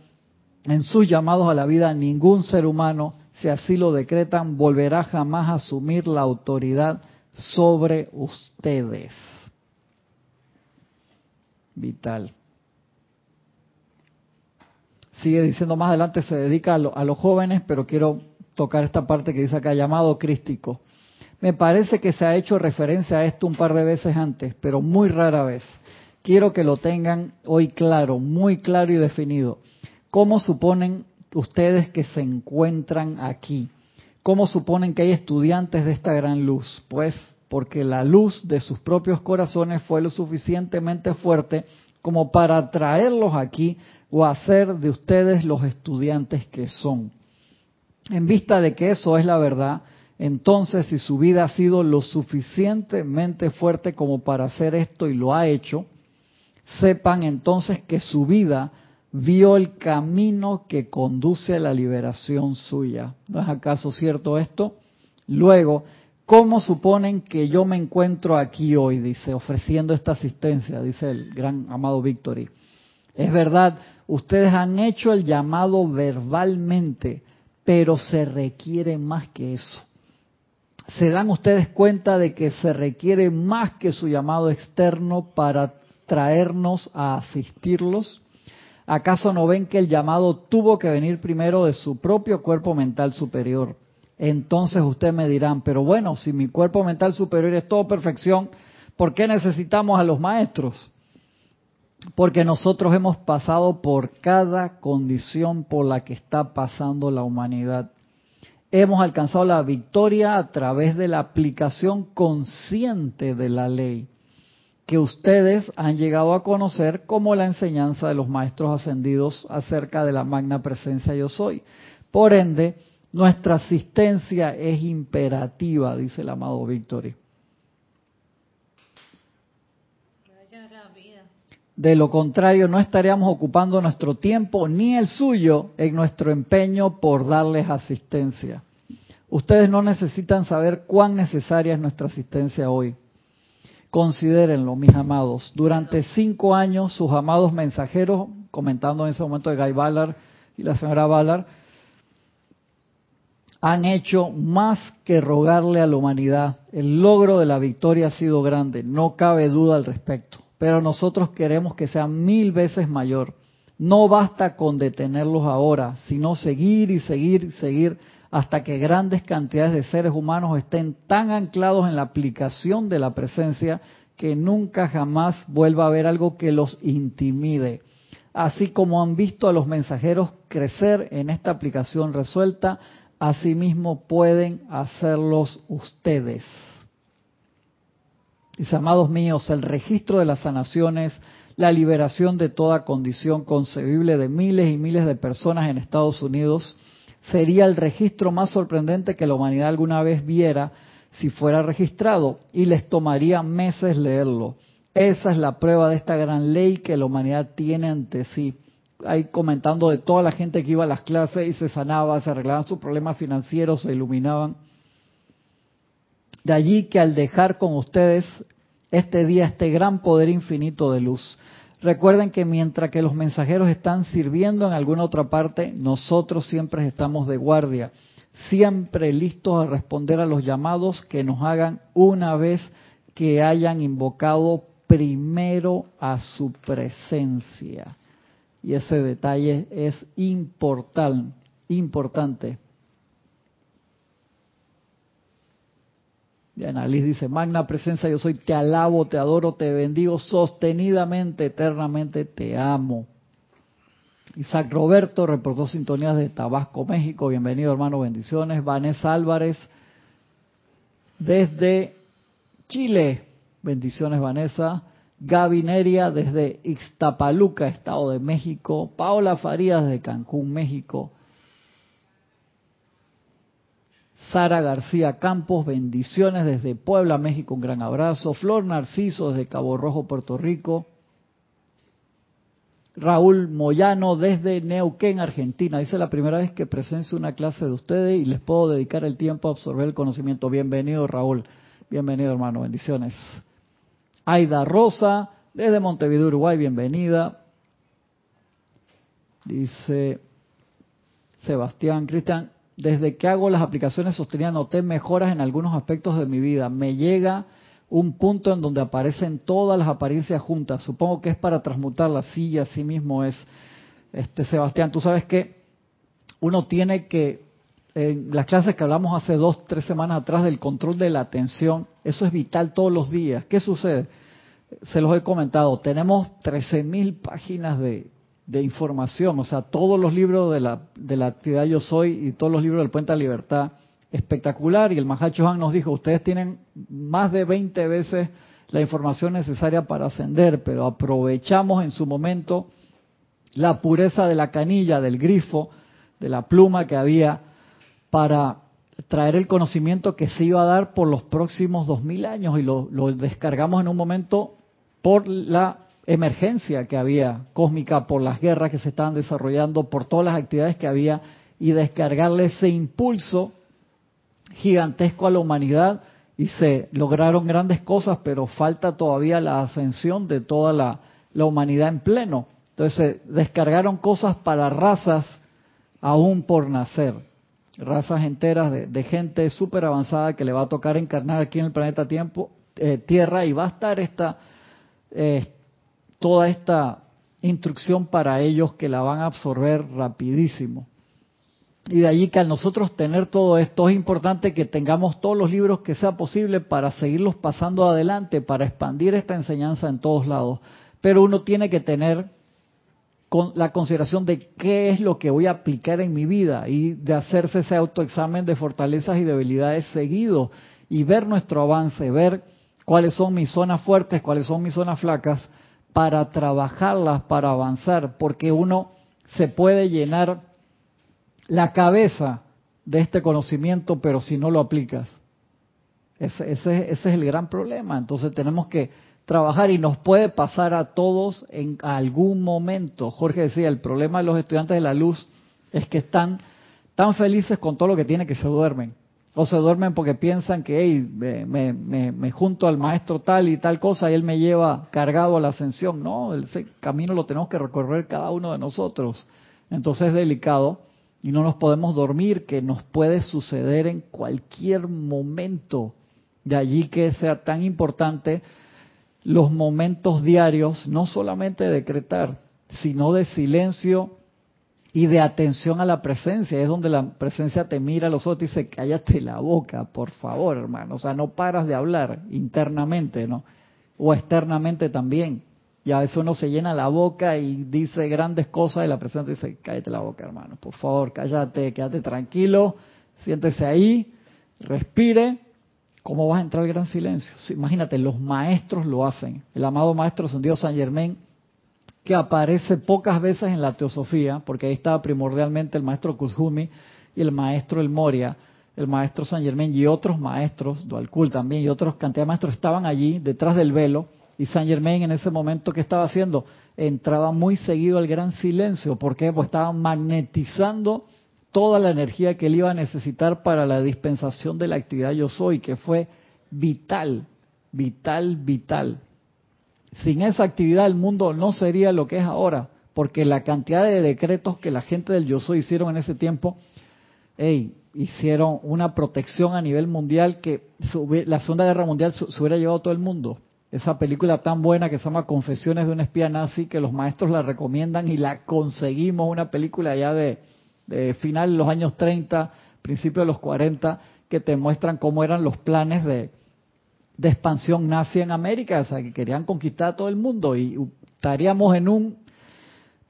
en sus llamados a la vida, ningún ser humano, si así lo decretan, volverá jamás a asumir la autoridad sobre ustedes. Vital. Sigue diciendo más adelante, se dedica a, a los jóvenes, pero quiero tocar esta parte que dice acá, llamado crístico. Me parece que se ha hecho referencia a esto un par de veces antes, pero muy rara vez. Quiero que lo tengan hoy claro, muy claro y definido. ¿Cómo suponen ustedes que se encuentran aquí? ¿Cómo suponen que hay estudiantes de esta gran luz? Pues porque la luz de sus propios corazones fue lo suficientemente fuerte como para traerlos aquí o hacer de ustedes los estudiantes que son. En vista de que eso es la verdad, entonces si su vida ha sido lo suficientemente fuerte como para hacer esto y lo ha hecho, sepan entonces que su vida vio el camino que conduce a la liberación suya. ¿No es acaso cierto esto? Luego, ¿cómo suponen que yo me encuentro aquí hoy? Dice, ofreciendo esta asistencia, dice el gran amado Victory. Es verdad, ustedes han hecho el llamado verbalmente, pero se requiere más que eso. ¿Se dan ustedes cuenta de que se requiere más que su llamado externo para traernos a asistirlos? ¿Acaso no ven que el llamado tuvo que venir primero de su propio cuerpo mental superior? Entonces ustedes me dirán, pero bueno, si mi cuerpo mental superior es todo perfección, ¿por qué necesitamos a los maestros? Porque nosotros hemos pasado por cada condición por la que está pasando la humanidad. Hemos alcanzado la victoria a través de la aplicación consciente de la ley que ustedes han llegado a conocer como la enseñanza de los maestros ascendidos acerca de la magna presencia yo soy. Por ende, nuestra asistencia es imperativa, dice el amado Victory. De lo contrario, no estaríamos ocupando nuestro tiempo ni el suyo en nuestro empeño por darles asistencia. Ustedes no necesitan saber cuán necesaria es nuestra asistencia hoy. Considérenlo, mis amados. Durante cinco años, sus amados mensajeros, comentando en ese momento de Guy Ballard y la señora Ballard, han hecho más que rogarle a la humanidad. El logro de la victoria ha sido grande, no cabe duda al respecto pero nosotros queremos que sea mil veces mayor. No basta con detenerlos ahora, sino seguir y seguir y seguir hasta que grandes cantidades de seres humanos estén tan anclados en la aplicación de la presencia que nunca jamás vuelva a haber algo que los intimide. Así como han visto a los mensajeros crecer en esta aplicación resuelta, asimismo pueden hacerlos ustedes. Dice, amados míos, el registro de las sanaciones, la liberación de toda condición concebible de miles y miles de personas en Estados Unidos, sería el registro más sorprendente que la humanidad alguna vez viera si fuera registrado y les tomaría meses leerlo. Esa es la prueba de esta gran ley que la humanidad tiene ante sí. Ahí comentando de toda la gente que iba a las clases y se sanaba, se arreglaban sus problemas financieros, se iluminaban. De allí que al dejar con ustedes este día este gran poder infinito de luz, recuerden que mientras que los mensajeros están sirviendo en alguna otra parte, nosotros siempre estamos de guardia, siempre listos a responder a los llamados que nos hagan una vez que hayan invocado primero a su presencia. Y ese detalle es importante, importante. Diana Liz dice, Magna presencia, yo soy, te alabo, te adoro, te bendigo sostenidamente, eternamente, te amo. Isaac Roberto reportó sintonías de Tabasco, México. Bienvenido, hermano, bendiciones. Vanessa Álvarez, desde Chile. Bendiciones, Vanessa. Gabineria desde Ixtapaluca, Estado de México. Paola Farías, de Cancún, México. Sara García Campos, bendiciones desde Puebla, México, un gran abrazo. Flor Narciso desde Cabo Rojo, Puerto Rico. Raúl Moyano desde Neuquén, Argentina. Dice la primera vez que presencio una clase de ustedes y les puedo dedicar el tiempo a absorber el conocimiento. Bienvenido, Raúl. Bienvenido, hermano. Bendiciones. Aida Rosa desde Montevideo, Uruguay. Bienvenida. Dice Sebastián Cristian, desde que hago las aplicaciones sostenidas noté mejoras en algunos aspectos de mi vida. Me llega un punto en donde aparecen todas las apariencias juntas. Supongo que es para transmutar la silla, así mismo es. Este Sebastián, tú sabes que uno tiene que en las clases que hablamos hace dos, tres semanas atrás del control de la atención, eso es vital todos los días. ¿Qué sucede? Se los he comentado, tenemos 13.000 páginas de, de información, o sea, todos los libros de la, de la actividad Yo Soy y todos los libros del Puente de Libertad, espectacular. Y el Mahacho Han nos dijo, ustedes tienen más de 20 veces la información necesaria para ascender, pero aprovechamos en su momento la pureza de la canilla, del grifo, de la pluma que había para traer el conocimiento que se iba a dar por los próximos dos mil años y lo descargamos en un momento por la emergencia que había cósmica por las guerras que se estaban desarrollando, por todas las actividades que había y descargarle ese impulso gigantesco a la humanidad y se lograron grandes cosas, pero falta todavía la ascensión de toda la, humanidad en pleno. Entonces descargaron cosas para razas aún por nacer, razas enteras de, gente súper avanzada que le va a tocar encarnar aquí en el planeta tiempo, eh, Tierra y va a estar esta, eh, toda esta instrucción para ellos que la van a absorber rapidísimo. Y de allí que al nosotros tener todo esto es importante que tengamos todos los libros que sea posible para seguirlos pasando adelante, para expandir esta enseñanza en todos lados. Pero uno tiene que tener con la consideración de qué es lo que voy a aplicar en mi vida y de hacerse ese autoexamen de fortalezas y debilidades seguido y ver nuestro avance, ver cuáles son mis zonas fuertes, cuáles son mis zonas flacas para trabajarlas, para avanzar, porque uno se puede llenar la cabeza de este conocimiento, pero si no lo aplicas. Ese, ese, ese es el gran problema. Entonces tenemos que trabajar y nos puede pasar a todos en algún momento. Jorge decía, el problema de los estudiantes de la luz es que están tan felices con todo lo que tienen que se duermen. O se duermen porque piensan que hey, me, junto al maestro tal y tal cosa y él me lleva cargado a la ascensión. No, ese camino lo tenemos que recorrer cada uno de nosotros. Entonces es delicado y no nos podemos dormir, que nos puede suceder en cualquier momento. De allí que sea tan importante los momentos diarios, no solamente de decretar, sino de silencio y de atención a la presencia. Es donde la presencia te mira a los ojos y dice, cállate la boca, por favor, hermano. O sea, no paras de hablar internamente, ¿no? O externamente también. Y a veces uno se llena la boca y dice grandes cosas y la presencia dice, cállate la boca, hermano. Por favor, cállate, quédate tranquilo, siéntese ahí, respire ¿Cómo vas a entrar al gran silencio? imagínate, los maestros lo hacen. El amado maestro Dios San Germain, que aparece pocas veces en la teosofía, porque ahí estaba primordialmente el maestro Kuzhumi y el maestro El Moria, el maestro San Germain y otros maestros, Dualkul también, y otros cantidad de maestros estaban allí detrás del velo, y San Germain en ese momento, ¿qué estaba haciendo? Entraba muy seguido al gran silencio. ¿Por qué? Pues estaba magnetizando toda la energía que él iba a necesitar para la dispensación de la actividad yo soy, que fue vital, vital, vital. Sin esa actividad el mundo no sería lo que es ahora, porque la cantidad de decretos que la gente del yo soy hicieron en ese tiempo, hicieron una protección a nivel mundial que la Segunda Guerra Mundial se, hubiera llevado a todo el mundo. Esa película tan buena que se llama Confesiones de un espía nazi, que los maestros la recomiendan y la conseguimos, una película ya de, de final de los años 30, principios de los 40, que te muestran cómo eran los planes de, de expansión nazi en América, o sea, que querían conquistar a todo el mundo y estaríamos en un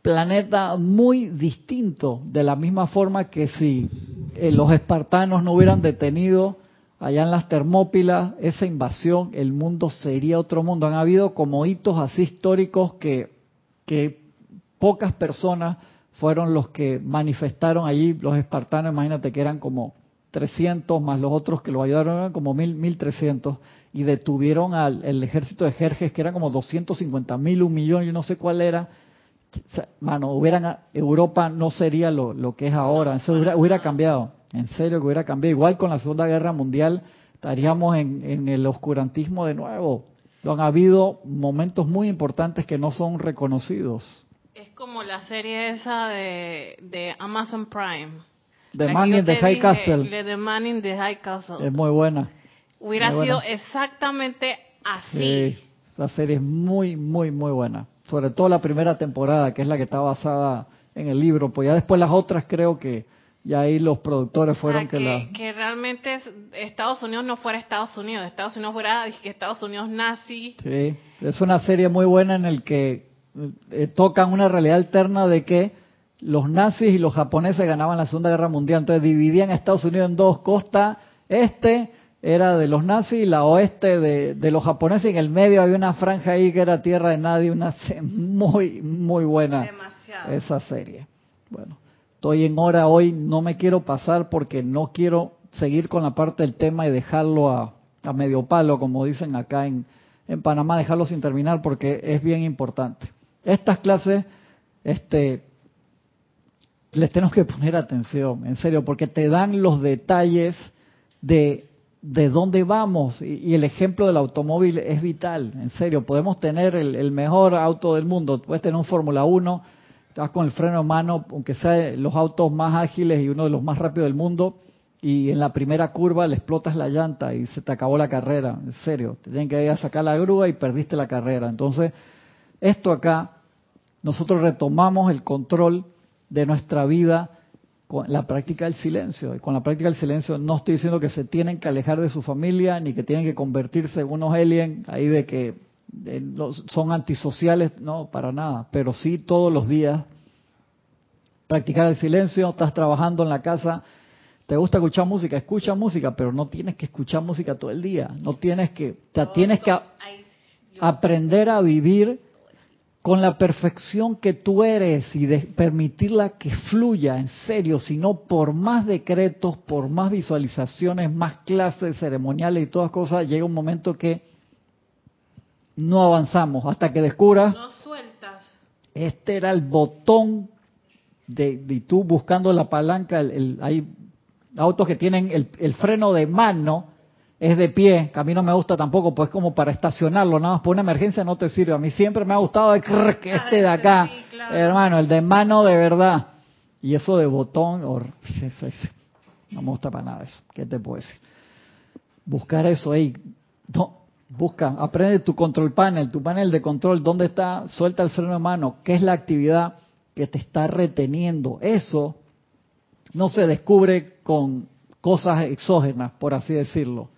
planeta muy distinto, de la misma forma que si eh, los espartanos no hubieran detenido allá en las Termópilas esa invasión, el mundo sería otro mundo. Han habido como hitos así históricos que, pocas personas fueron los que manifestaron allí los espartanos, imagínate que eran como 300 más los otros que lo ayudaron eran como 1300 y detuvieron al el ejército de Jerjes que era como 250 mil, un millón, yo no sé cuál era. Mano, hubieran, Europa no sería lo, lo que es ahora, eso hubiera, hubiera, cambiado, en serio que hubiera cambiado. Igual con la Segunda Guerra Mundial estaríamos en, en el oscurantismo de nuevo. Han habido momentos muy importantes que no son reconocidos. Es como la serie esa de, de Amazon Prime. The Man in the High Castle. The Man in the High Castle. Es muy buena. Hubiera sido exactamente así. Sí, esa serie es muy, muy, muy buena. Sobre todo la primera temporada, que es la que está basada en el libro. Pues ya después las otras creo que ya ahí los productores fueron que, la... Que realmente Estados Unidos no fuera Estados Unidos. Estados Unidos fuera que Estados Unidos nazi. Sí, es una serie muy buena en el que eh, tocan una realidad alterna de que los nazis y los japoneses ganaban la Segunda Guerra Mundial, entonces dividían a Estados Unidos en dos, costa este era de los nazis y la oeste de, los japoneses, y en el medio había una franja ahí que era tierra de nadie, una muy, muy buena esa serie. Bueno, estoy en hora hoy, no me quiero pasar porque no quiero seguir con la parte del tema y dejarlo a, a medio palo, como dicen acá en, en Panamá, dejarlo sin terminar porque es bien importante. Estas clases, este, les tenemos que poner atención, en serio, porque te dan los detalles de, de dónde vamos. Y, el ejemplo del automóvil es vital, en serio. Podemos tener el, mejor auto del mundo, puedes tener un Fórmula 1, estás con el freno en mano, aunque sea los autos más ágiles y uno de los más rápidos del mundo, y en la primera curva le explotas la llanta y se te acabó la carrera, en serio. Te tienen que ir a sacar la grúa y perdiste la carrera. Entonces, esto acá, nosotros retomamos el control de nuestra vida con la práctica del silencio. Y con la práctica del silencio no estoy diciendo que se tienen que alejar de su familia, ni que tienen que convertirse en unos aliens ahí de que son antisociales, no, para nada. Pero sí todos los días practicar el silencio, estás trabajando en la casa, te gusta escuchar música, escucha música, pero no tienes que escuchar música todo el día. No tienes que, o tienes que aprender a vivir con la perfección que tú eres y de permitirla que fluya en serio, sino por más decretos, por más visualizaciones, más clases ceremoniales y todas cosas, llega un momento que no avanzamos hasta que descubras. No sueltas. Este era el botón de, de tú buscando la palanca. El, hay autos que tienen el, el freno de mano es de pie, que a mí no me gusta tampoco, pues como para estacionarlo, nada más por una emergencia no te sirve. A mí siempre me ha gustado que este de acá, hermano, el de mano de verdad. Y eso de botón, no me gusta para nada eso. ¿Qué te puedo decir? Buscar eso ahí. No, busca, aprende tu control panel, tu panel de control, ¿dónde está? Suelta el freno de mano. ¿Qué es la actividad que te está reteniendo? Eso no se descubre con cosas exógenas, por así decirlo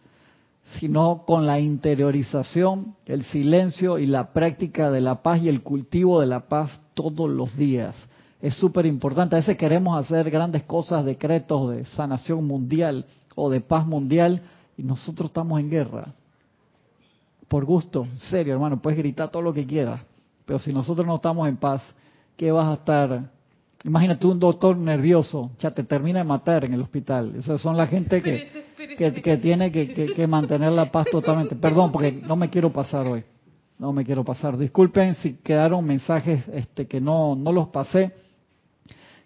sino con la interiorización, el silencio y la práctica de la paz y el cultivo de la paz todos los días. Es súper importante. A veces queremos hacer grandes cosas, decretos de sanación mundial o de paz mundial y nosotros estamos en guerra. Por gusto, en serio, hermano, puedes gritar todo lo que quieras, pero si nosotros no estamos en paz, ¿qué vas a estar Imagínate un doctor nervioso, ya te termina de matar en el hospital. Esas son la gente que, que, tiene que, mantener la paz totalmente. Perdón, porque no me quiero pasar hoy. No me quiero pasar. Disculpen si quedaron mensajes este, que no, no los pasé.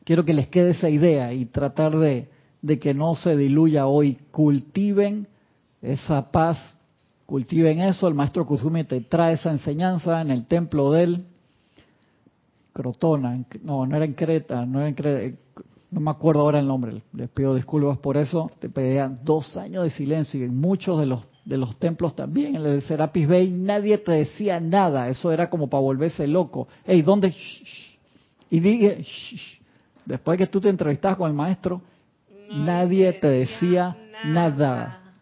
Quiero que les quede esa idea y tratar de, de que no se diluya hoy. Cultiven esa paz, cultiven eso. El maestro Kusumi te trae esa enseñanza en el templo de él Crotona, no, no era en Creta, no era en Creta, no me acuerdo ahora el nombre, les pido disculpas por eso, te pedían dos años de silencio y en muchos de los de los templos también, en el de Serapis Bay, nadie te decía nada, eso era como para volverse loco. Ey, ¿dónde? Y dije, después que tú te entrevistas con el maestro, nadie te decía nada.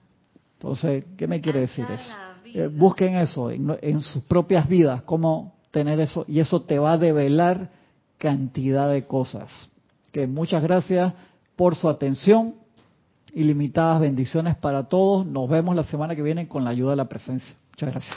Entonces, ¿qué me quiere decir eso? Eh, busquen eso en, en sus propias vidas, cómo tener eso y eso te va a develar cantidad de cosas. Que muchas gracias por su atención. Ilimitadas bendiciones para todos. Nos vemos la semana que viene con la ayuda de la presencia. Muchas gracias.